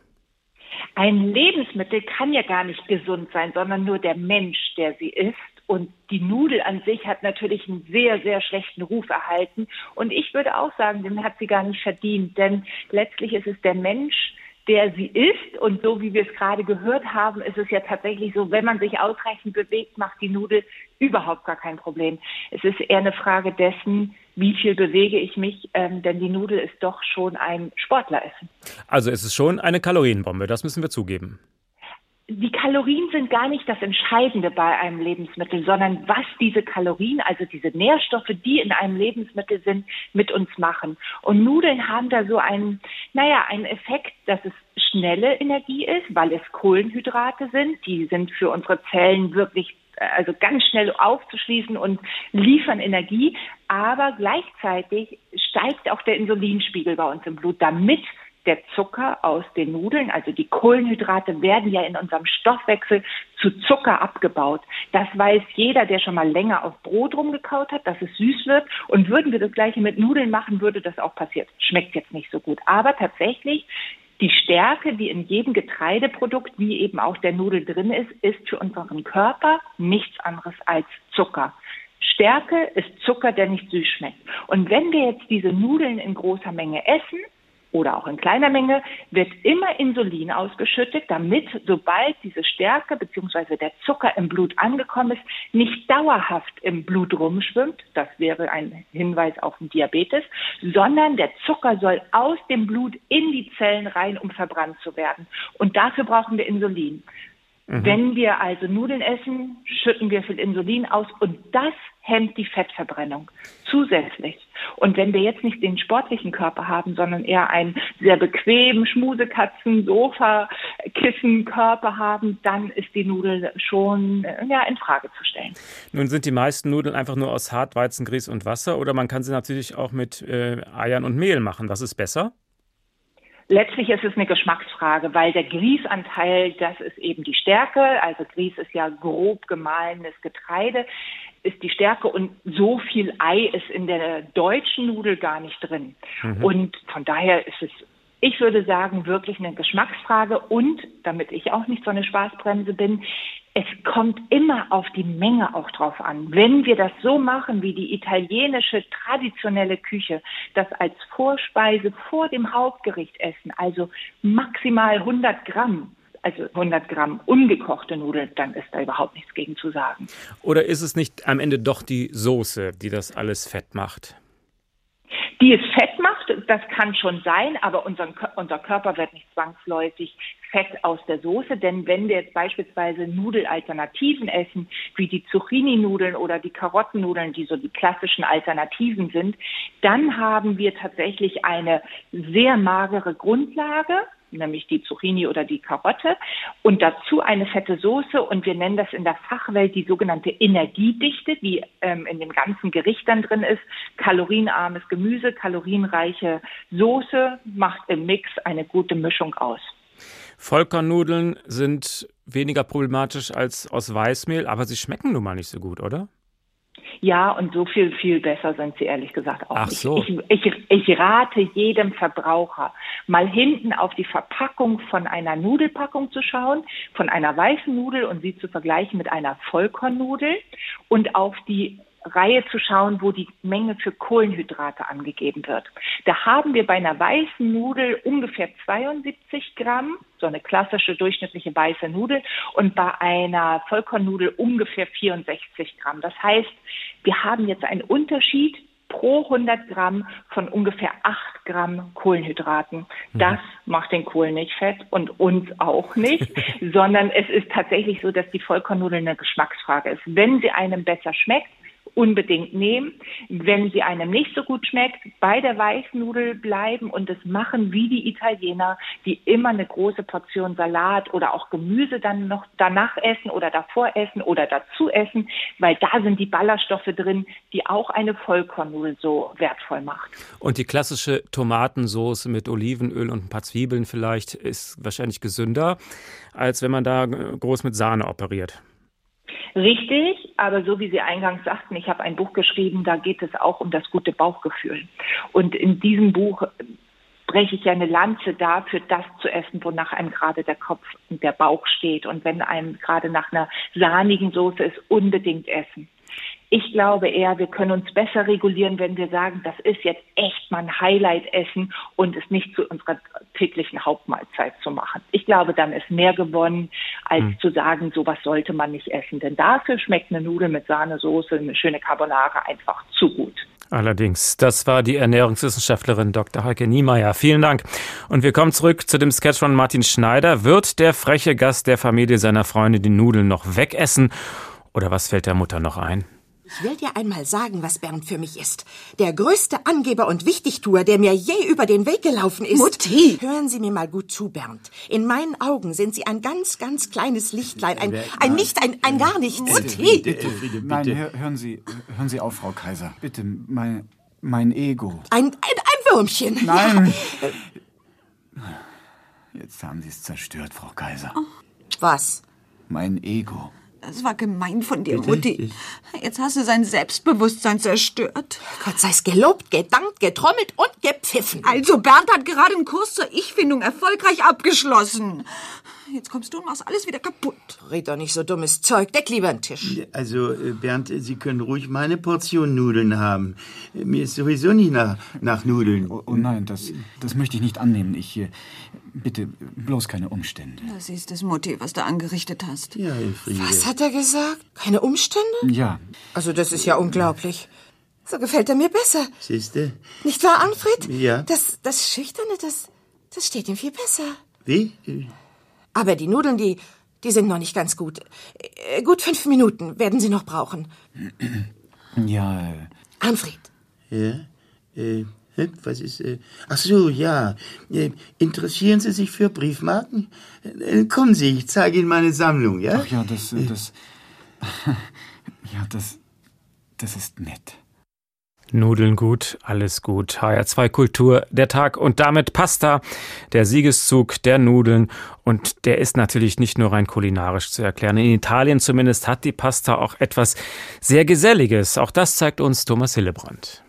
Ein Lebensmittel kann ja gar nicht gesund sein, sondern nur der Mensch, der sie isst. Und die Nudel an sich hat natürlich einen sehr, sehr schlechten Ruf erhalten. Und ich würde auch sagen, den hat sie gar nicht verdient. Denn letztlich ist es der Mensch, der sie ist. Und so wie wir es gerade gehört haben, ist es ja tatsächlich so, wenn man sich ausreichend bewegt, macht die Nudel überhaupt gar kein Problem. Es ist eher eine Frage dessen, wie viel bewege ich mich, ähm, denn die Nudel ist doch schon ein Sportleressen. Also es ist schon eine Kalorienbombe, das müssen wir zugeben die Kalorien sind gar nicht das Entscheidende bei einem Lebensmittel, sondern was diese Kalorien, also diese Nährstoffe, die in einem Lebensmittel sind, mit uns machen. Und Nudeln haben da so einen, naja, einen Effekt, dass es schnelle Energie ist, weil es Kohlenhydrate sind. Die sind für unsere Zellen wirklich also ganz schnell aufzuschließen und liefern Energie, aber gleichzeitig steigt auch der Insulinspiegel bei uns im Blut, damit der Zucker aus den Nudeln, also die Kohlenhydrate, werden ja in unserem Stoffwechsel zu Zucker abgebaut. Das weiß jeder, der schon mal länger auf Brot rumgekaut hat, dass es süß wird. Und würden wir das gleiche mit Nudeln machen, würde das auch passieren. Schmeckt jetzt nicht so gut. Aber tatsächlich, die Stärke, die in jedem Getreideprodukt, wie eben auch der Nudel drin ist, ist für unseren Körper nichts anderes als Zucker. Stärke ist Zucker, der nicht süß schmeckt. Und wenn wir jetzt diese Nudeln in großer Menge essen, oder auch in kleiner Menge, wird immer Insulin ausgeschüttet, damit sobald diese Stärke bzw. der Zucker im Blut angekommen ist, nicht dauerhaft im Blut rumschwimmt, das wäre ein Hinweis auf den Diabetes, sondern der Zucker soll aus dem Blut in die Zellen rein, um verbrannt zu werden. Und dafür brauchen wir Insulin. Mhm. Wenn wir also Nudeln essen, schütten wir viel Insulin aus und das hemmt die Fettverbrennung zusätzlich. Und wenn wir jetzt nicht den sportlichen Körper haben, sondern eher einen sehr bequemen Schmusekatzen, Sofa, Kissenkörper haben, dann ist die Nudel schon ja, in Frage zu stellen. Nun sind die meisten Nudeln einfach nur aus Hartweizen, Grieß und Wasser oder man kann sie natürlich auch mit äh, Eiern und Mehl machen. Was ist besser? Letztlich ist es eine Geschmacksfrage, weil der Grießanteil, das ist eben die Stärke. Also Grieß ist ja grob gemahlenes Getreide, ist die Stärke und so viel Ei ist in der deutschen Nudel gar nicht drin. Mhm. Und von daher ist es ich würde sagen, wirklich eine Geschmacksfrage und, damit ich auch nicht so eine Spaßbremse bin, es kommt immer auf die Menge auch drauf an. Wenn wir das so machen wie die italienische traditionelle Küche, das als Vorspeise vor dem Hauptgericht essen, also maximal 100 Gramm, also 100 Gramm ungekochte Nudeln, dann ist da überhaupt nichts gegen zu sagen. Oder ist es nicht am Ende doch die Soße, die das alles fett macht? Die es fett macht, das kann schon sein, aber unser, unser Körper wird nicht zwangsläufig Fett aus der Soße, denn wenn wir jetzt beispielsweise Nudelalternativen essen, wie die Zucchini-Nudeln oder die Karottennudeln, die so die klassischen Alternativen sind, dann haben wir tatsächlich eine sehr magere Grundlage, nämlich die Zucchini oder die Karotte und dazu eine fette Soße und wir nennen das in der Fachwelt die sogenannte Energiedichte, die ähm, in dem ganzen Gericht dann drin ist. Kalorienarmes Gemüse, kalorienreiche Soße macht im Mix eine gute Mischung aus. Vollkornnudeln sind weniger problematisch als aus Weißmehl, aber sie schmecken nun mal nicht so gut, oder? Ja, und so viel, viel besser sind sie ehrlich gesagt auch Ach. So. Ich, ich, ich rate jedem Verbraucher, mal hinten auf die Verpackung von einer Nudelpackung zu schauen, von einer weißen Nudel und sie zu vergleichen mit einer Vollkornnudel und auf die Reihe zu schauen, wo die Menge für Kohlenhydrate angegeben wird. Da haben wir bei einer weißen Nudel ungefähr 72 Gramm, so eine klassische durchschnittliche weiße Nudel, und bei einer Vollkornnudel ungefähr 64 Gramm. Das heißt, wir haben jetzt einen Unterschied pro 100 Gramm von ungefähr 8 Gramm Kohlenhydraten. Mhm. Das macht den Kohl nicht fett und uns auch nicht, sondern es ist tatsächlich so, dass die Vollkornnudel eine Geschmacksfrage ist. Wenn sie einem besser schmeckt, unbedingt nehmen. Wenn sie einem nicht so gut schmeckt, bei der Weißnudel bleiben und es machen wie die Italiener, die immer eine große Portion Salat oder auch Gemüse dann noch danach essen oder davor essen oder dazu essen, weil da sind die Ballaststoffe drin, die auch eine Vollkornnudel so wertvoll macht. Und die klassische Tomatensauce mit Olivenöl und ein paar Zwiebeln vielleicht ist wahrscheinlich gesünder, als wenn man da groß mit Sahne operiert. Richtig, aber so wie Sie eingangs sagten, ich habe ein Buch geschrieben, da geht es auch um das gute Bauchgefühl. Und in diesem Buch breche ich ja eine Lanze dafür, das zu essen, wonach einem gerade der Kopf und der Bauch steht. Und wenn einem gerade nach einer sahnigen Soße ist, unbedingt essen. Ich glaube eher, wir können uns besser regulieren, wenn wir sagen, das ist jetzt echt mal ein Highlight-Essen und es nicht zu unserer täglichen Hauptmahlzeit zu machen. Ich glaube, dann ist mehr gewonnen, als hm. zu sagen, sowas sollte man nicht essen. Denn dafür schmeckt eine Nudel mit Sahnesoße, eine schöne Carbonara einfach zu gut. Allerdings, das war die Ernährungswissenschaftlerin Dr. Heike Niemeyer. Vielen Dank. Und wir kommen zurück zu dem Sketch von Martin Schneider. Wird der freche Gast der Familie seiner Freunde die Nudeln noch wegessen? Oder was fällt der Mutter noch ein? Ich will dir einmal sagen, was Bernd für mich ist. Der größte Angeber und Wichtigtuer, der mir je über den Weg gelaufen ist. Mutti! Hören Sie mir mal gut zu, Bernd. In meinen Augen sind Sie ein ganz, ganz kleines Lichtlein. Ein, ein nicht, ein, ein gar nichts. Mutti! Bitte, Nein, hör, hören Sie, hören Sie auf, Frau Kaiser. Bitte, meine, Mein Ego. Ein, ein, ein Würmchen. Nein. Jetzt haben Sie es zerstört, Frau Kaiser. Was? Mein Ego. Das war gemein von dir, Bitte? Mutti. Jetzt hast du sein Selbstbewusstsein zerstört. Gott sei's gelobt, gedankt, getrommelt und gepfiffen. Also, Bernd hat gerade einen Kurs zur Ich-Findung erfolgreich abgeschlossen. Jetzt kommst du und machst alles wieder kaputt. Red doch nicht so dummes Zeug. Deck lieber einen Tisch. Also, äh, Bernd, Sie können ruhig meine Portion Nudeln haben. Mir ist sowieso nicht nach, nach Nudeln. Oh, oh nein, das, das möchte ich nicht annehmen. Ich. äh, Bitte, bloß keine Umstände. Das ist das, Mutti, was du angerichtet hast. Ja, Elfriede. Was hat er gesagt? Keine Umstände? Ja. Also, das ist ja unglaublich. So gefällt er mir besser. Siehste? Nicht wahr, Anfred? Ja. Das, das Schüchterne, das, das steht ihm viel besser. Wie? Aber die Nudeln, die, die sind noch nicht ganz gut. Äh, Gut fünf Minuten werden Sie noch brauchen. Ja. äh, Anfred, Ja? Äh, hä? was ist. Äh, ach so, ja. Äh, interessieren Sie sich für Briefmarken? Äh, kommen Sie, ich zeige Ihnen meine Sammlung, ja? Ach ja, das. äh, das ja, das. Das ist nett. Nudeln gut, alles gut. HR2 Kultur, der Tag und damit Pasta, der Siegeszug der Nudeln. Und der ist natürlich nicht nur rein kulinarisch zu erklären. In Italien zumindest hat die Pasta auch etwas sehr Geselliges. Auch das zeigt uns Thomas Hillebrand.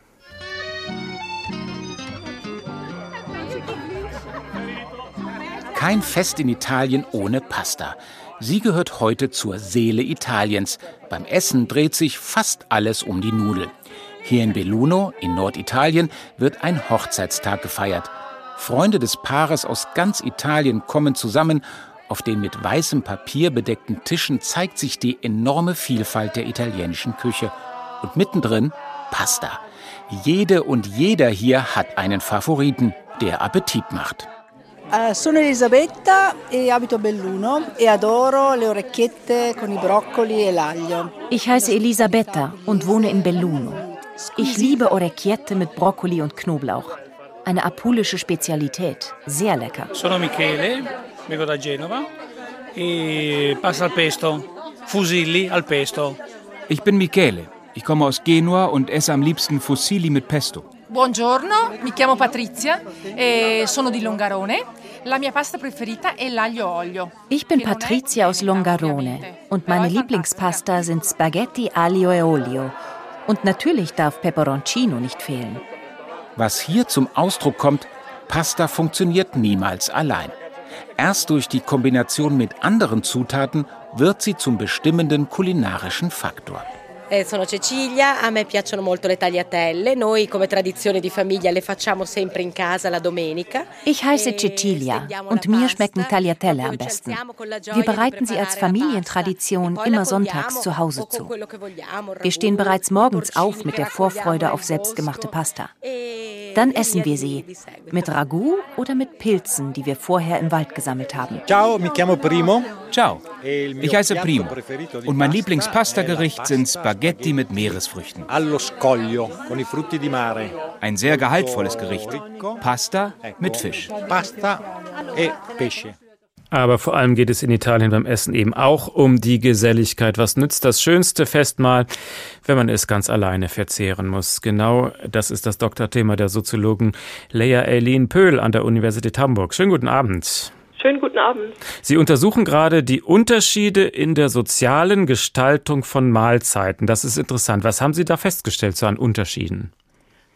Kein Fest in Italien ohne Pasta. Sie gehört heute zur Seele Italiens. Beim Essen dreht sich fast alles um die Nudel. Hier in Belluno, in Norditalien, wird ein Hochzeitstag gefeiert. Freunde des Paares aus ganz Italien kommen zusammen. Auf den mit weißem Papier bedeckten Tischen zeigt sich die enorme Vielfalt der italienischen Küche. Und mittendrin Pasta. Jede und jeder hier hat einen Favoriten, der Appetit macht. Sono Elisabetta e abito a Belluno e adoro le orecchiette con i broccoli e l'aglio. Ich heiße Elisabetta und wohne in Belluno. Ich liebe Orecchiette mit Brokkoli und Knoblauch. Eine apulische Spezialität. Sehr lecker. Sono Michele, vengo da Genova e pasta al pesto, fusilli al pesto. Ich bin Michele. Ich komme aus Genua und esse am liebsten Fusilli mit Pesto. Buongiorno, mi chiamo Patrizia e sono di Longarone. La mia pasta preferita è l'aglio olio. Ich bin Patricia aus Longarone und meine Lieblingspasta sind Spaghetti aglio e olio. Und natürlich darf Peperoncino nicht fehlen. Was hier zum Ausdruck kommt, Pasta funktioniert niemals allein. Erst durch die Kombination mit anderen Zutaten wird sie zum bestimmenden kulinarischen Faktor. Eh, sono Cecilia, a me piacciono molto le tagliatelle, noi come tradizione di famiglia le facciamo sempre in casa la domenica. Ich heiße Cecilia und mir schmecken Tagliatelle am besten. Wir bereiten sie als Familientradition immer sonntags zu Hause zu. Wir stehen bereits morgens auf mit der Vorfreude auf selbstgemachte Pasta. Dann essen wir sie mit Ragout oder mit Pilzen, die wir vorher im Wald gesammelt haben. Ciao, mi chiamo Primo. Ciao, ich heiße Primo und mein Lieblingspastagericht sind Spaghetti mit Meeresfrüchten. Allo scoglio con i frutti di mare. Ein sehr gehaltvolles Gericht. Pasta mit Fisch. Pasta e pesce. Aber vor allem geht es in Italien beim Essen eben auch um die Geselligkeit. Was nützt das schönste Festmahl, wenn man es ganz alleine verzehren muss? Genau das ist das Doktorthema der Soziologin Leia Eileen Pöhl an der Universität Hamburg. Schönen guten Abend. Schönen guten Abend. Sie untersuchen gerade die Unterschiede in der sozialen Gestaltung von Mahlzeiten. Das ist interessant. Was haben Sie da festgestellt so an Unterschieden?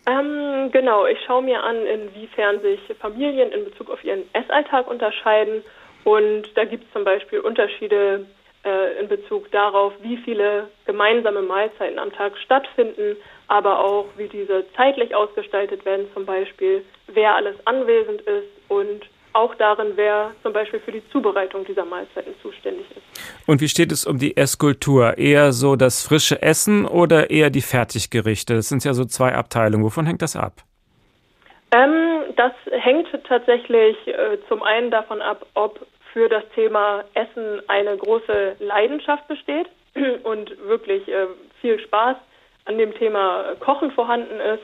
Ähm, genau, ich schaue mir an, inwiefern sich Familien in Bezug auf ihren Essalltag unterscheiden. Und da gibt es zum Beispiel Unterschiede äh, in Bezug darauf, wie viele gemeinsame Mahlzeiten am Tag stattfinden, aber auch wie diese zeitlich ausgestaltet werden, zum Beispiel wer alles anwesend ist und auch darin, wer zum Beispiel für die Zubereitung dieser Mahlzeiten zuständig ist. Und wie steht es um die Esskultur? Eher so das frische Essen oder eher die Fertiggerichte? Das sind ja so zwei Abteilungen. Wovon hängt das ab? Ähm, das hängt tatsächlich äh, zum einen davon ab, ob für das Thema Essen eine große Leidenschaft besteht und wirklich äh, viel Spaß an dem Thema Kochen vorhanden ist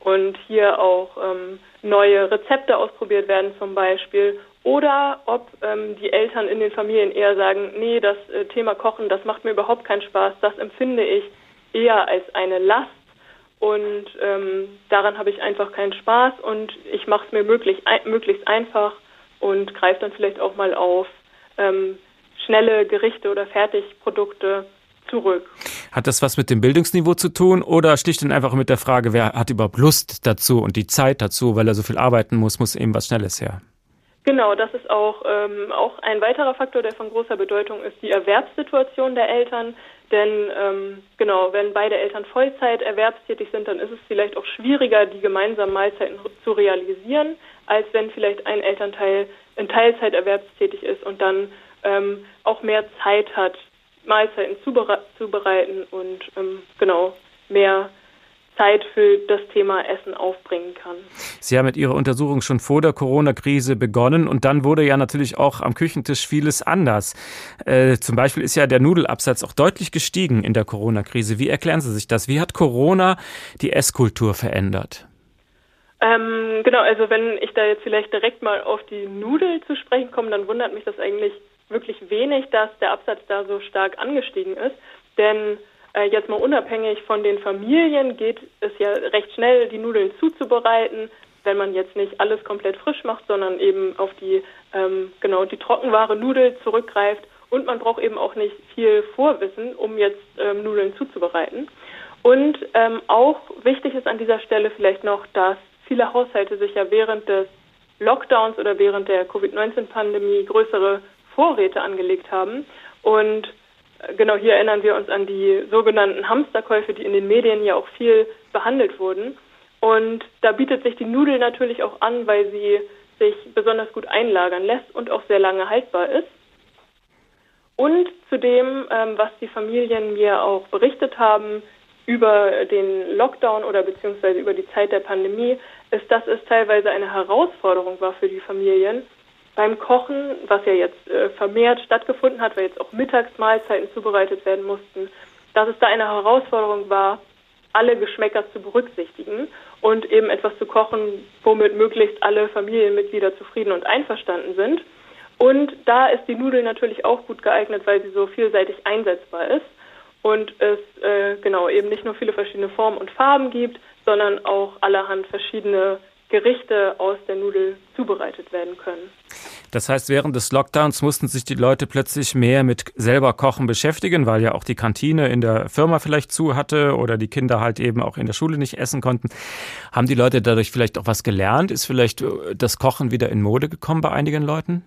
und hier auch ähm, neue Rezepte ausprobiert werden zum Beispiel. Oder ob ähm, die Eltern in den Familien eher sagen, nee, das äh, Thema Kochen, das macht mir überhaupt keinen Spaß, das empfinde ich eher als eine Last. Und ähm, daran habe ich einfach keinen Spaß und ich mache es mir möglich, ein, möglichst einfach und greife dann vielleicht auch mal auf ähm, schnelle Gerichte oder Fertigprodukte zurück. Hat das was mit dem Bildungsniveau zu tun oder schlicht und einfach mit der Frage, wer hat überhaupt Lust dazu und die Zeit dazu, weil er so viel arbeiten muss, muss eben was Schnelles her? Genau, das ist auch, ähm, auch ein weiterer Faktor, der von großer Bedeutung ist, die Erwerbssituation der Eltern. Denn ähm, genau, wenn beide Eltern Vollzeit erwerbstätig sind, dann ist es vielleicht auch schwieriger, die gemeinsamen Mahlzeiten zu realisieren, als wenn vielleicht ein Elternteil in Teilzeit erwerbstätig ist und dann ähm, auch mehr Zeit hat, Mahlzeiten zubereiten und ähm, genau mehr Zeit für das Thema Essen aufbringen kann. Sie haben mit Ihrer Untersuchung schon vor der Corona-Krise begonnen und dann wurde ja natürlich auch am Küchentisch vieles anders. Äh, zum Beispiel ist ja der Nudelabsatz auch deutlich gestiegen in der Corona-Krise. Wie erklären Sie sich das? Wie hat Corona die Esskultur verändert? Ähm, genau, also wenn ich da jetzt vielleicht direkt mal auf die Nudel zu sprechen komme, dann wundert mich das eigentlich wirklich wenig, dass der Absatz da so stark angestiegen ist. Denn äh, jetzt mal unabhängig von den Familien geht es ja recht schnell, die Nudeln zuzubereiten, wenn man jetzt nicht alles komplett frisch macht, sondern eben auf die ähm, genau die Trockenware Nudel zurückgreift und man braucht eben auch nicht viel Vorwissen, um jetzt ähm, Nudeln zuzubereiten. Und ähm, auch wichtig ist an dieser Stelle vielleicht noch, dass viele Haushalte sich ja während des Lockdowns oder während der Covid-19-Pandemie größere Vorräte angelegt haben und Genau, hier erinnern wir uns an die sogenannten Hamsterkäufe, die in den Medien ja auch viel behandelt wurden. Und da bietet sich die Nudel natürlich auch an, weil sie sich besonders gut einlagern lässt und auch sehr lange haltbar ist. Und zudem, ähm, was die Familien mir auch berichtet haben über den Lockdown oder beziehungsweise über die Zeit der Pandemie, ist, dass es teilweise eine Herausforderung war für die Familien, beim Kochen, was ja jetzt äh, vermehrt stattgefunden hat, weil jetzt auch Mittagsmahlzeiten zubereitet werden mussten, dass es da eine Herausforderung war, alle Geschmäcker zu berücksichtigen und eben etwas zu kochen, womit möglichst alle Familienmitglieder zufrieden und einverstanden sind. Und da ist die Nudel natürlich auch gut geeignet, weil sie so vielseitig einsetzbar ist und es äh, genau eben nicht nur viele verschiedene Formen und Farben gibt, sondern auch allerhand verschiedene Gerichte aus der Nudel zubereitet werden können. Das heißt, während des Lockdowns mussten sich die Leute plötzlich mehr mit selber Kochen beschäftigen, weil ja auch die Kantine in der Firma vielleicht zu hatte oder die Kinder halt eben auch in der Schule nicht essen konnten. Haben die Leute dadurch vielleicht auch was gelernt? Ist vielleicht äh, das Kochen wieder in Mode gekommen bei einigen Leuten?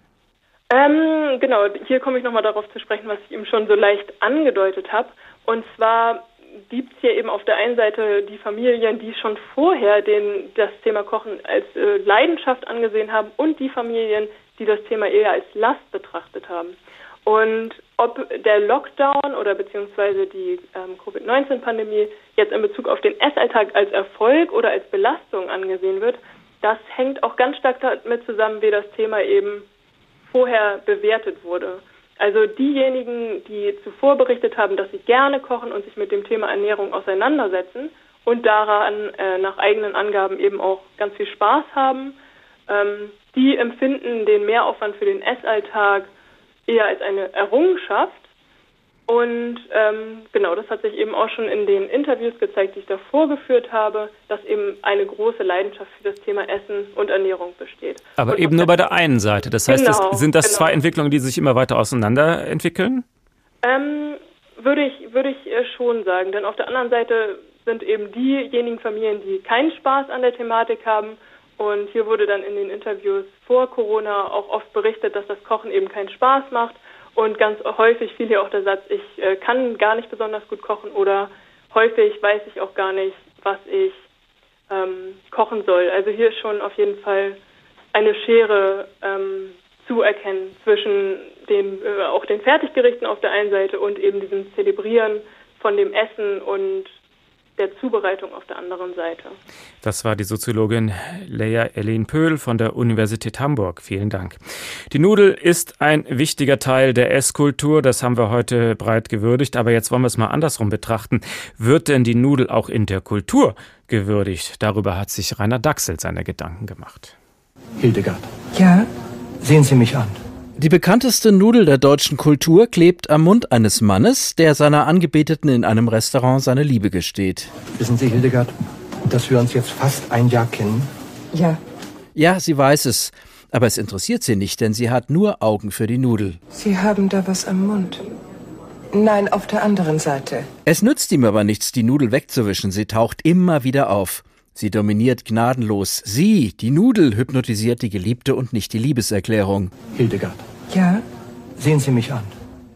Ähm, genau, hier komme ich nochmal darauf zu sprechen, was ich eben schon so leicht angedeutet habe. Und zwar gibt es hier eben auf der einen Seite die Familien, die schon vorher den, das Thema Kochen als äh, Leidenschaft angesehen haben und die Familien, die das Thema eher als Last betrachtet haben. Und ob der Lockdown oder beziehungsweise die ähm, Covid-19-Pandemie jetzt in Bezug auf den Essalltag als Erfolg oder als Belastung angesehen wird, das hängt auch ganz stark damit zusammen, wie das Thema eben vorher bewertet wurde. Also diejenigen, die zuvor berichtet haben, dass sie gerne kochen und sich mit dem Thema Ernährung auseinandersetzen und daran äh, nach eigenen Angaben eben auch ganz viel Spaß haben, ähm, die empfinden den Mehraufwand für den Essalltag eher als eine Errungenschaft und ähm, genau, das hat sich eben auch schon in den Interviews gezeigt, die ich davor geführt habe, dass eben eine große Leidenschaft für das Thema Essen und Ernährung besteht. Aber und eben nur bei der einen Seite. Das heißt, genau, das, sind das genau. zwei Entwicklungen, die sich immer weiter auseinander entwickeln? Ähm, würde ich, würde ich äh, schon sagen. Denn auf der anderen Seite sind eben diejenigen Familien, die keinen Spaß an der Thematik haben. Und hier wurde dann in den Interviews vor Corona auch oft berichtet, dass das Kochen eben keinen Spaß macht und ganz häufig fiel hier auch der Satz, ich äh, kann gar nicht besonders gut kochen oder häufig weiß ich auch gar nicht, was ich ähm, kochen soll. Also hier ist schon auf jeden Fall eine Schere ähm, zu erkennen zwischen dem, äh, auch den Fertiggerichten auf der einen Seite und eben diesem Zelebrieren von dem Essen und der Zubereitung auf der anderen Seite. Das war die Soziologin Leia Elin Pöhl von der Universität Hamburg. Vielen Dank. Die Nudel ist ein wichtiger Teil der Esskultur. Das haben wir heute breit gewürdigt. Aber jetzt wollen wir es mal andersrum betrachten. Wird denn die Nudel auch in der Kultur gewürdigt? Darüber hat sich Rainer Dachsel seine Gedanken gemacht. Hildegard. Ja? Sehen Sie mich an. Die bekannteste Nudel der deutschen Kultur klebt am Mund eines Mannes, der seiner Angebeteten in einem Restaurant seine Liebe gesteht. Wissen Sie, Hildegard, dass wir uns jetzt fast ein Jahr kennen? Ja. Ja, sie weiß es. Aber es interessiert sie nicht, denn sie hat nur Augen für die Nudel. Sie haben da was am Mund. Nein, auf der anderen Seite. Es nützt ihm aber nichts, die Nudel wegzuwischen. Sie taucht immer wieder auf. Sie dominiert gnadenlos. Sie, die Nudel, hypnotisiert die Geliebte und nicht die Liebeserklärung. Hildegard. Ja? Sehen Sie mich an.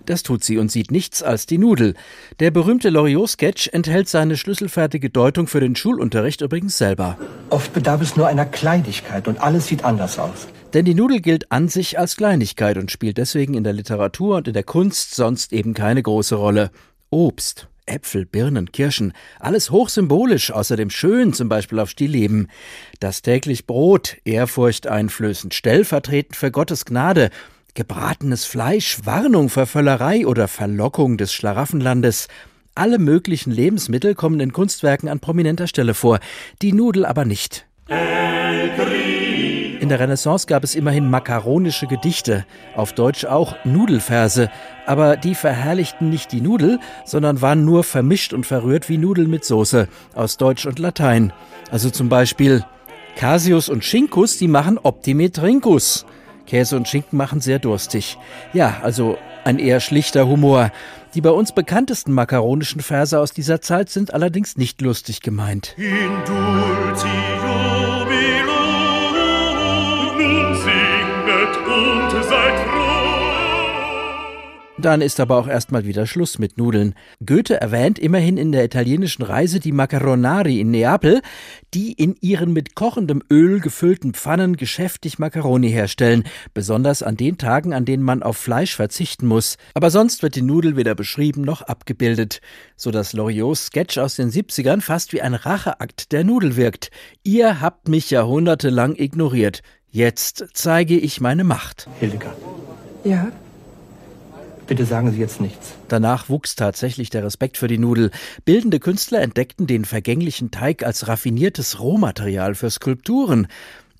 Das tut sie und sieht nichts als die Nudel. Der berühmte Loriot-Sketch enthält seine schlüsselfertige Deutung für den Schulunterricht übrigens selber. Oft bedarf es nur einer Kleinigkeit und alles sieht anders aus. Denn die Nudel gilt an sich als Kleinigkeit und spielt deswegen in der Literatur und in der Kunst sonst eben keine große Rolle. Obst, Äpfel, Birnen, Kirschen, alles hochsymbolisch, außerdem schön, zum Beispiel auf Stillleben. Das täglich Brot, Ehrfurcht einflößend, stellvertretend für Gottes Gnade gebratenes Fleisch, Warnung vor Völlerei oder Verlockung des Schlaraffenlandes. Alle möglichen Lebensmittel kommen in Kunstwerken an prominenter Stelle vor, die Nudel aber nicht. In der Renaissance gab es immerhin makaronische Gedichte, auf Deutsch auch Nudelverse, aber die verherrlichten nicht die Nudel, sondern waren nur vermischt und verrührt wie Nudeln mit Soße aus Deutsch und Latein. Also zum Beispiel Casius und Schinkus, die machen Optime Trincus. Käse und Schinken machen sehr durstig. Ja, also ein eher schlichter Humor. Die bei uns bekanntesten makaronischen Verse aus dieser Zeit sind allerdings nicht lustig gemeint. In dann ist aber auch erstmal wieder Schluss mit Nudeln. Goethe erwähnt immerhin in der italienischen Reise die Macaronari in Neapel, die in ihren mit kochendem Öl gefüllten Pfannen geschäftig Macaroni herstellen, besonders an den Tagen, an denen man auf Fleisch verzichten muss. Aber sonst wird die Nudel weder beschrieben noch abgebildet, so dass Loriots Sketch aus den 70ern fast wie ein Racheakt der Nudel wirkt. Ihr habt mich jahrhundertelang ignoriert. Jetzt zeige ich meine Macht. Hildegard. Ja. Bitte sagen Sie jetzt nichts. Danach wuchs tatsächlich der Respekt für die Nudel. Bildende Künstler entdeckten den vergänglichen Teig als raffiniertes Rohmaterial für Skulpturen.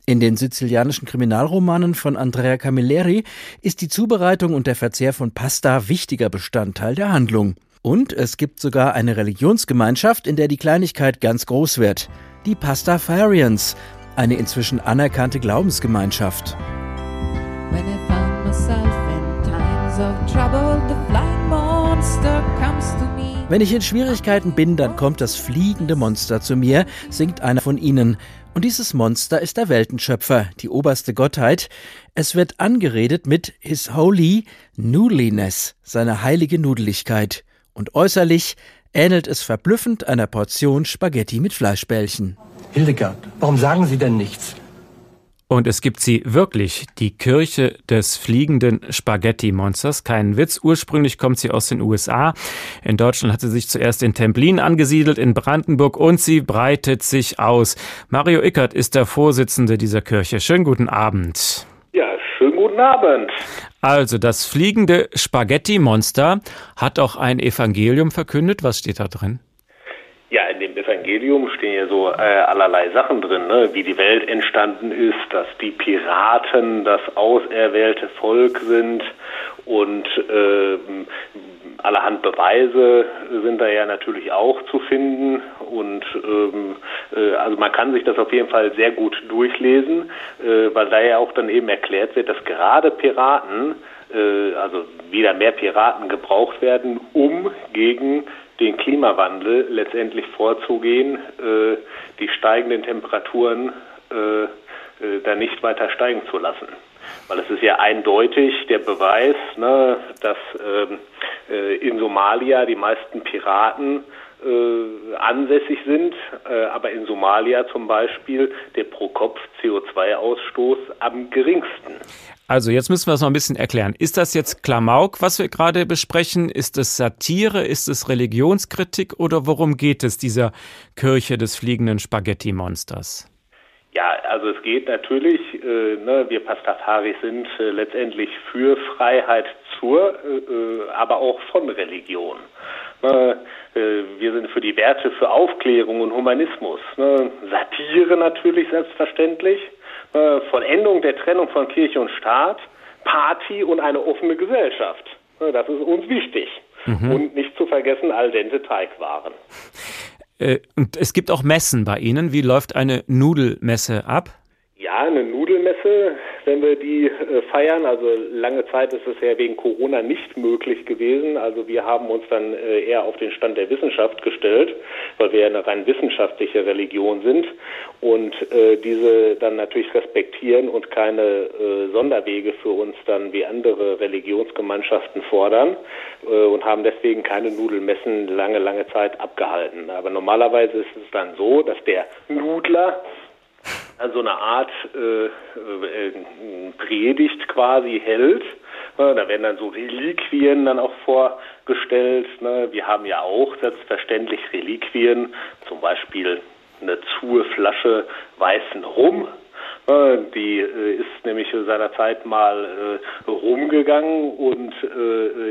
In den sizilianischen Kriminalromanen von Andrea Camilleri ist die Zubereitung und der Verzehr von Pasta wichtiger Bestandteil der Handlung. Und es gibt sogar eine Religionsgemeinschaft, in der die Kleinigkeit ganz groß wird. Die Pastafarians, eine inzwischen anerkannte Glaubensgemeinschaft. Wenn ich in Schwierigkeiten bin, dann kommt das fliegende Monster zu mir, singt einer von ihnen. Und dieses Monster ist der Weltenschöpfer, die oberste Gottheit. Es wird angeredet mit His Holy Noodliness, seine heilige Nudeligkeit. Und äußerlich ähnelt es verblüffend einer Portion Spaghetti mit Fleischbällchen. Hildegard, warum sagen Sie denn nichts? Und es gibt sie wirklich, die Kirche des fliegenden Spaghetti-Monsters. Kein Witz. Ursprünglich kommt sie aus den USA. In Deutschland hat sie sich zuerst in Templin angesiedelt, in Brandenburg, und sie breitet sich aus. Mario Ickert ist der Vorsitzende dieser Kirche. Schönen guten Abend. Ja, schönen guten Abend. Also, das fliegende Spaghetti-Monster hat auch ein Evangelium verkündet. Was steht da drin? Ja, in dem Evangelium stehen ja so äh, allerlei Sachen drin, ne? wie die Welt entstanden ist, dass die Piraten das auserwählte Volk sind und äh, allerhand Beweise sind da ja natürlich auch zu finden und ähm, äh, also man kann sich das auf jeden Fall sehr gut durchlesen, äh, weil da ja auch dann eben erklärt wird, dass gerade Piraten, äh, also wieder mehr Piraten gebraucht werden, um gegen den Klimawandel letztendlich vorzugehen, äh, die steigenden Temperaturen äh, äh, da nicht weiter steigen zu lassen. Weil es ist ja eindeutig der Beweis, ne, dass ähm, äh, in Somalia die meisten Piraten äh, ansässig sind, äh, aber in Somalia zum Beispiel der Pro-Kopf-CO2-Ausstoß am geringsten. Also jetzt müssen wir es noch ein bisschen erklären. Ist das jetzt Klamauk, was wir gerade besprechen? Ist es Satire? Ist es Religionskritik? Oder worum geht es dieser Kirche des fliegenden Spaghetti-Monsters? Ja, also es geht natürlich, äh, ne, wir Pastafaris sind äh, letztendlich für Freiheit zur, äh, äh aber auch von Religion. Ne, äh, wir sind für die Werte, für Aufklärung und Humanismus. Ne, Satire natürlich selbstverständlich. Äh, Vollendung der Trennung von Kirche und Staat, Party und eine offene Gesellschaft. Das ist uns wichtig. Mhm. Und nicht zu vergessen al dente Teigwaren. Äh, und es gibt auch Messen bei Ihnen. Wie läuft eine Nudelmesse ab? Ja, eine Nudelmesse, wenn wir die äh, feiern. Also lange Zeit ist es ja wegen Corona nicht möglich gewesen. Also wir haben uns dann äh, eher auf den Stand der Wissenschaft gestellt, weil wir ja eine rein wissenschaftliche Religion sind und äh, diese dann natürlich respektieren und keine äh, Sonderwege für uns dann wie andere Religionsgemeinschaften fordern äh, und haben deswegen keine Nudelmessen lange, lange Zeit abgehalten. Aber normalerweise ist es dann so, dass der Nudler also eine Art äh, äh, Predigt quasi hält. Da werden dann so Reliquien dann auch vorgestellt. Ne? Wir haben ja auch selbstverständlich Reliquien, zum Beispiel eine zuhe Flasche weißen Rum, äh, die äh, ist nämlich seinerzeit mal äh, rumgegangen und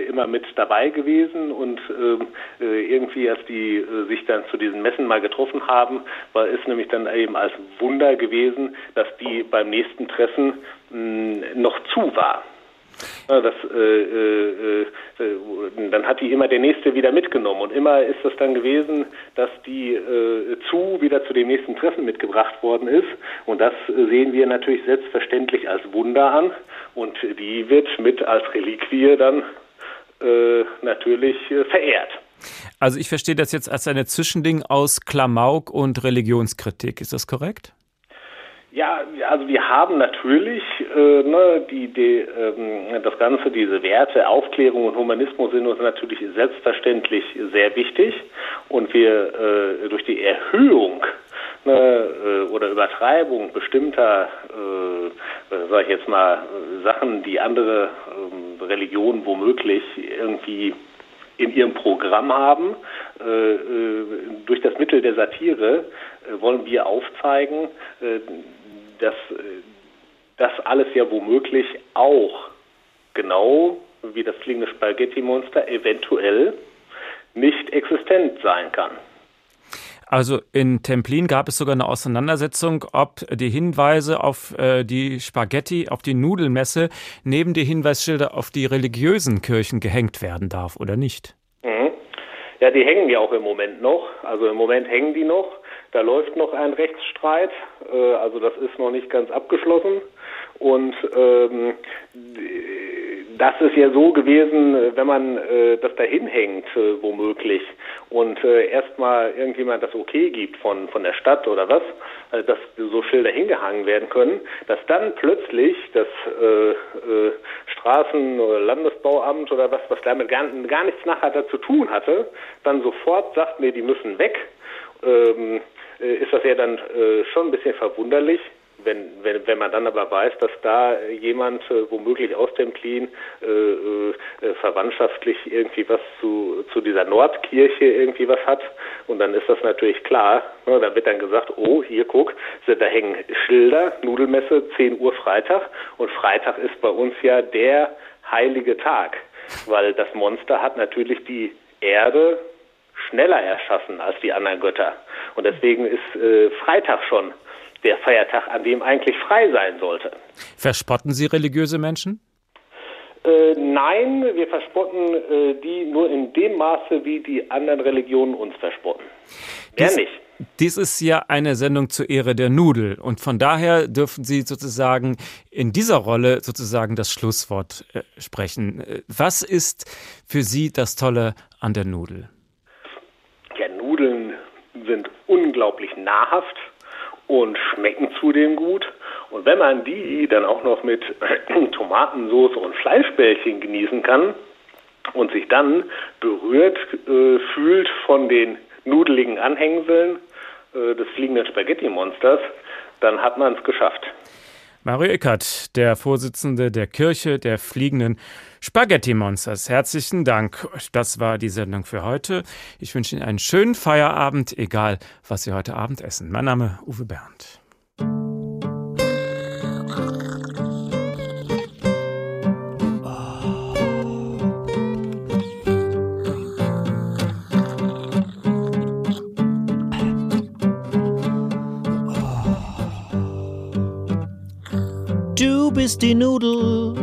immer mit dabei gewesen und ähm, irgendwie, als die sich dann zu diesen Messen mal getroffen haben, war es nämlich dann eben als Wunder gewesen, dass die beim nächsten Treffen noch zu war. Das, äh, äh, äh, dann hat die immer der Nächste wieder mitgenommen und immer ist es dann gewesen, dass die äh, zu wieder zu dem nächsten Treffen mitgebracht worden ist und das sehen wir natürlich selbstverständlich als Wunder an und die wird mit als Reliquie dann äh, natürlich äh, verehrt. Also ich verstehe das jetzt als eine Zwischending aus Klamauk und Religionskritik. Ist das korrekt? Ja, also wir haben natürlich äh, ne, die, die, ähm, das Ganze, diese Werte, Aufklärung und Humanismus sind uns natürlich selbstverständlich sehr wichtig und wir äh, durch die Erhöhung ne, äh, oder Übertreibung bestimmter, äh, sage ich jetzt mal, Sachen, die andere äh, Religionen womöglich irgendwie in ihrem Programm haben. Äh, äh, durch das Mittel der Satire äh, wollen wir aufzeigen, dass das alles ja womöglich auch genau wie das fliegende Spaghetti-Monster eventuell nicht existent sein kann. Also in Templin gab es sogar eine Auseinandersetzung, ob die Hinweise auf äh, die Spaghetti, auf die Nudelmesse neben die Hinweisschilder auf die religiösen Kirchen gehängt werden darf oder nicht. Mhm. Ja, die hängen ja auch im Moment noch. Also im Moment hängen die noch. Da läuft noch ein Rechtsstreit, äh, also das ist noch nicht ganz abgeschlossen. Und ähm, das ist ja so gewesen, wenn man äh, das dahin hängt, äh, womöglich, und äh, erstmal irgendjemand das Okay gibt von, von der Stadt oder was, äh, dass so Schilder hingehangen werden können, dass dann plötzlich das äh, äh, Straßen- oder Landesbauamt oder was, was damit gar, gar nichts nachher dazu tun hatte, dann sofort sagt, nee, die müssen weg. Ähm, äh, ist das ja dann äh, schon ein bisschen verwunderlich, wenn, wenn, wenn man dann aber weiß, dass da jemand äh, womöglich aus dem Clean äh, äh, verwandtschaftlich irgendwie was zu, zu dieser Nordkirche irgendwie was hat. Und dann ist das natürlich klar, ne, da wird dann gesagt, oh, hier guck, da hängen Schilder, Nudelmesse, 10 Uhr Freitag. Und Freitag ist bei uns ja der heilige Tag, weil das Monster hat natürlich die Erde schneller erschaffen als die anderen Götter. Und deswegen ist äh, Freitag schon der Feiertag, an dem eigentlich frei sein sollte. Verspotten Sie religiöse Menschen? Äh, nein, wir verspotten äh, die nur in dem Maße, wie die anderen Religionen uns verspotten. Mehr dies, nicht. Dies ist ja eine Sendung zur Ehre der Nudel und von daher dürfen Sie sozusagen in dieser Rolle sozusagen das Schlusswort äh, sprechen. Äh, was ist für Sie das Tolle an der Nudel? Ja, Nudeln sind unglaublich nahrhaft und schmecken zudem gut. Und wenn man die dann auch noch mit Tomatensauce und Fleischbällchen genießen kann und sich dann berührt äh, fühlt von den nudeligen Anhängseln äh, des fliegenden Spaghetti-Monsters, dann hat man es geschafft. Mario Eckert, der Vorsitzende der Kirche der fliegenden Spaghetti Monsters. Herzlichen Dank. Das war die Sendung für heute. Ich wünsche Ihnen einen schönen Feierabend, egal was Sie heute Abend essen. Mein Name Uwe Bernd. Du bist die Nudel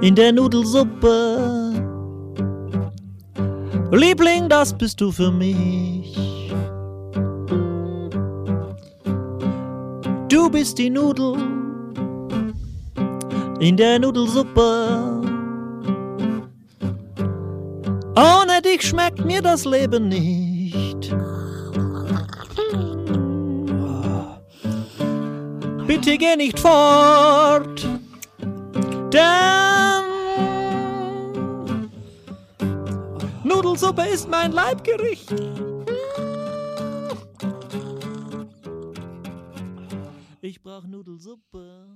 in der Nudelsuppe. Liebling, das bist du für mich. Du bist die Nudel in der Nudelsuppe. Ohne dich schmeckt mir das Leben nicht. Bitte geh nicht fort, denn Nudelsuppe ist mein Leibgericht. Ich brauch Nudelsuppe.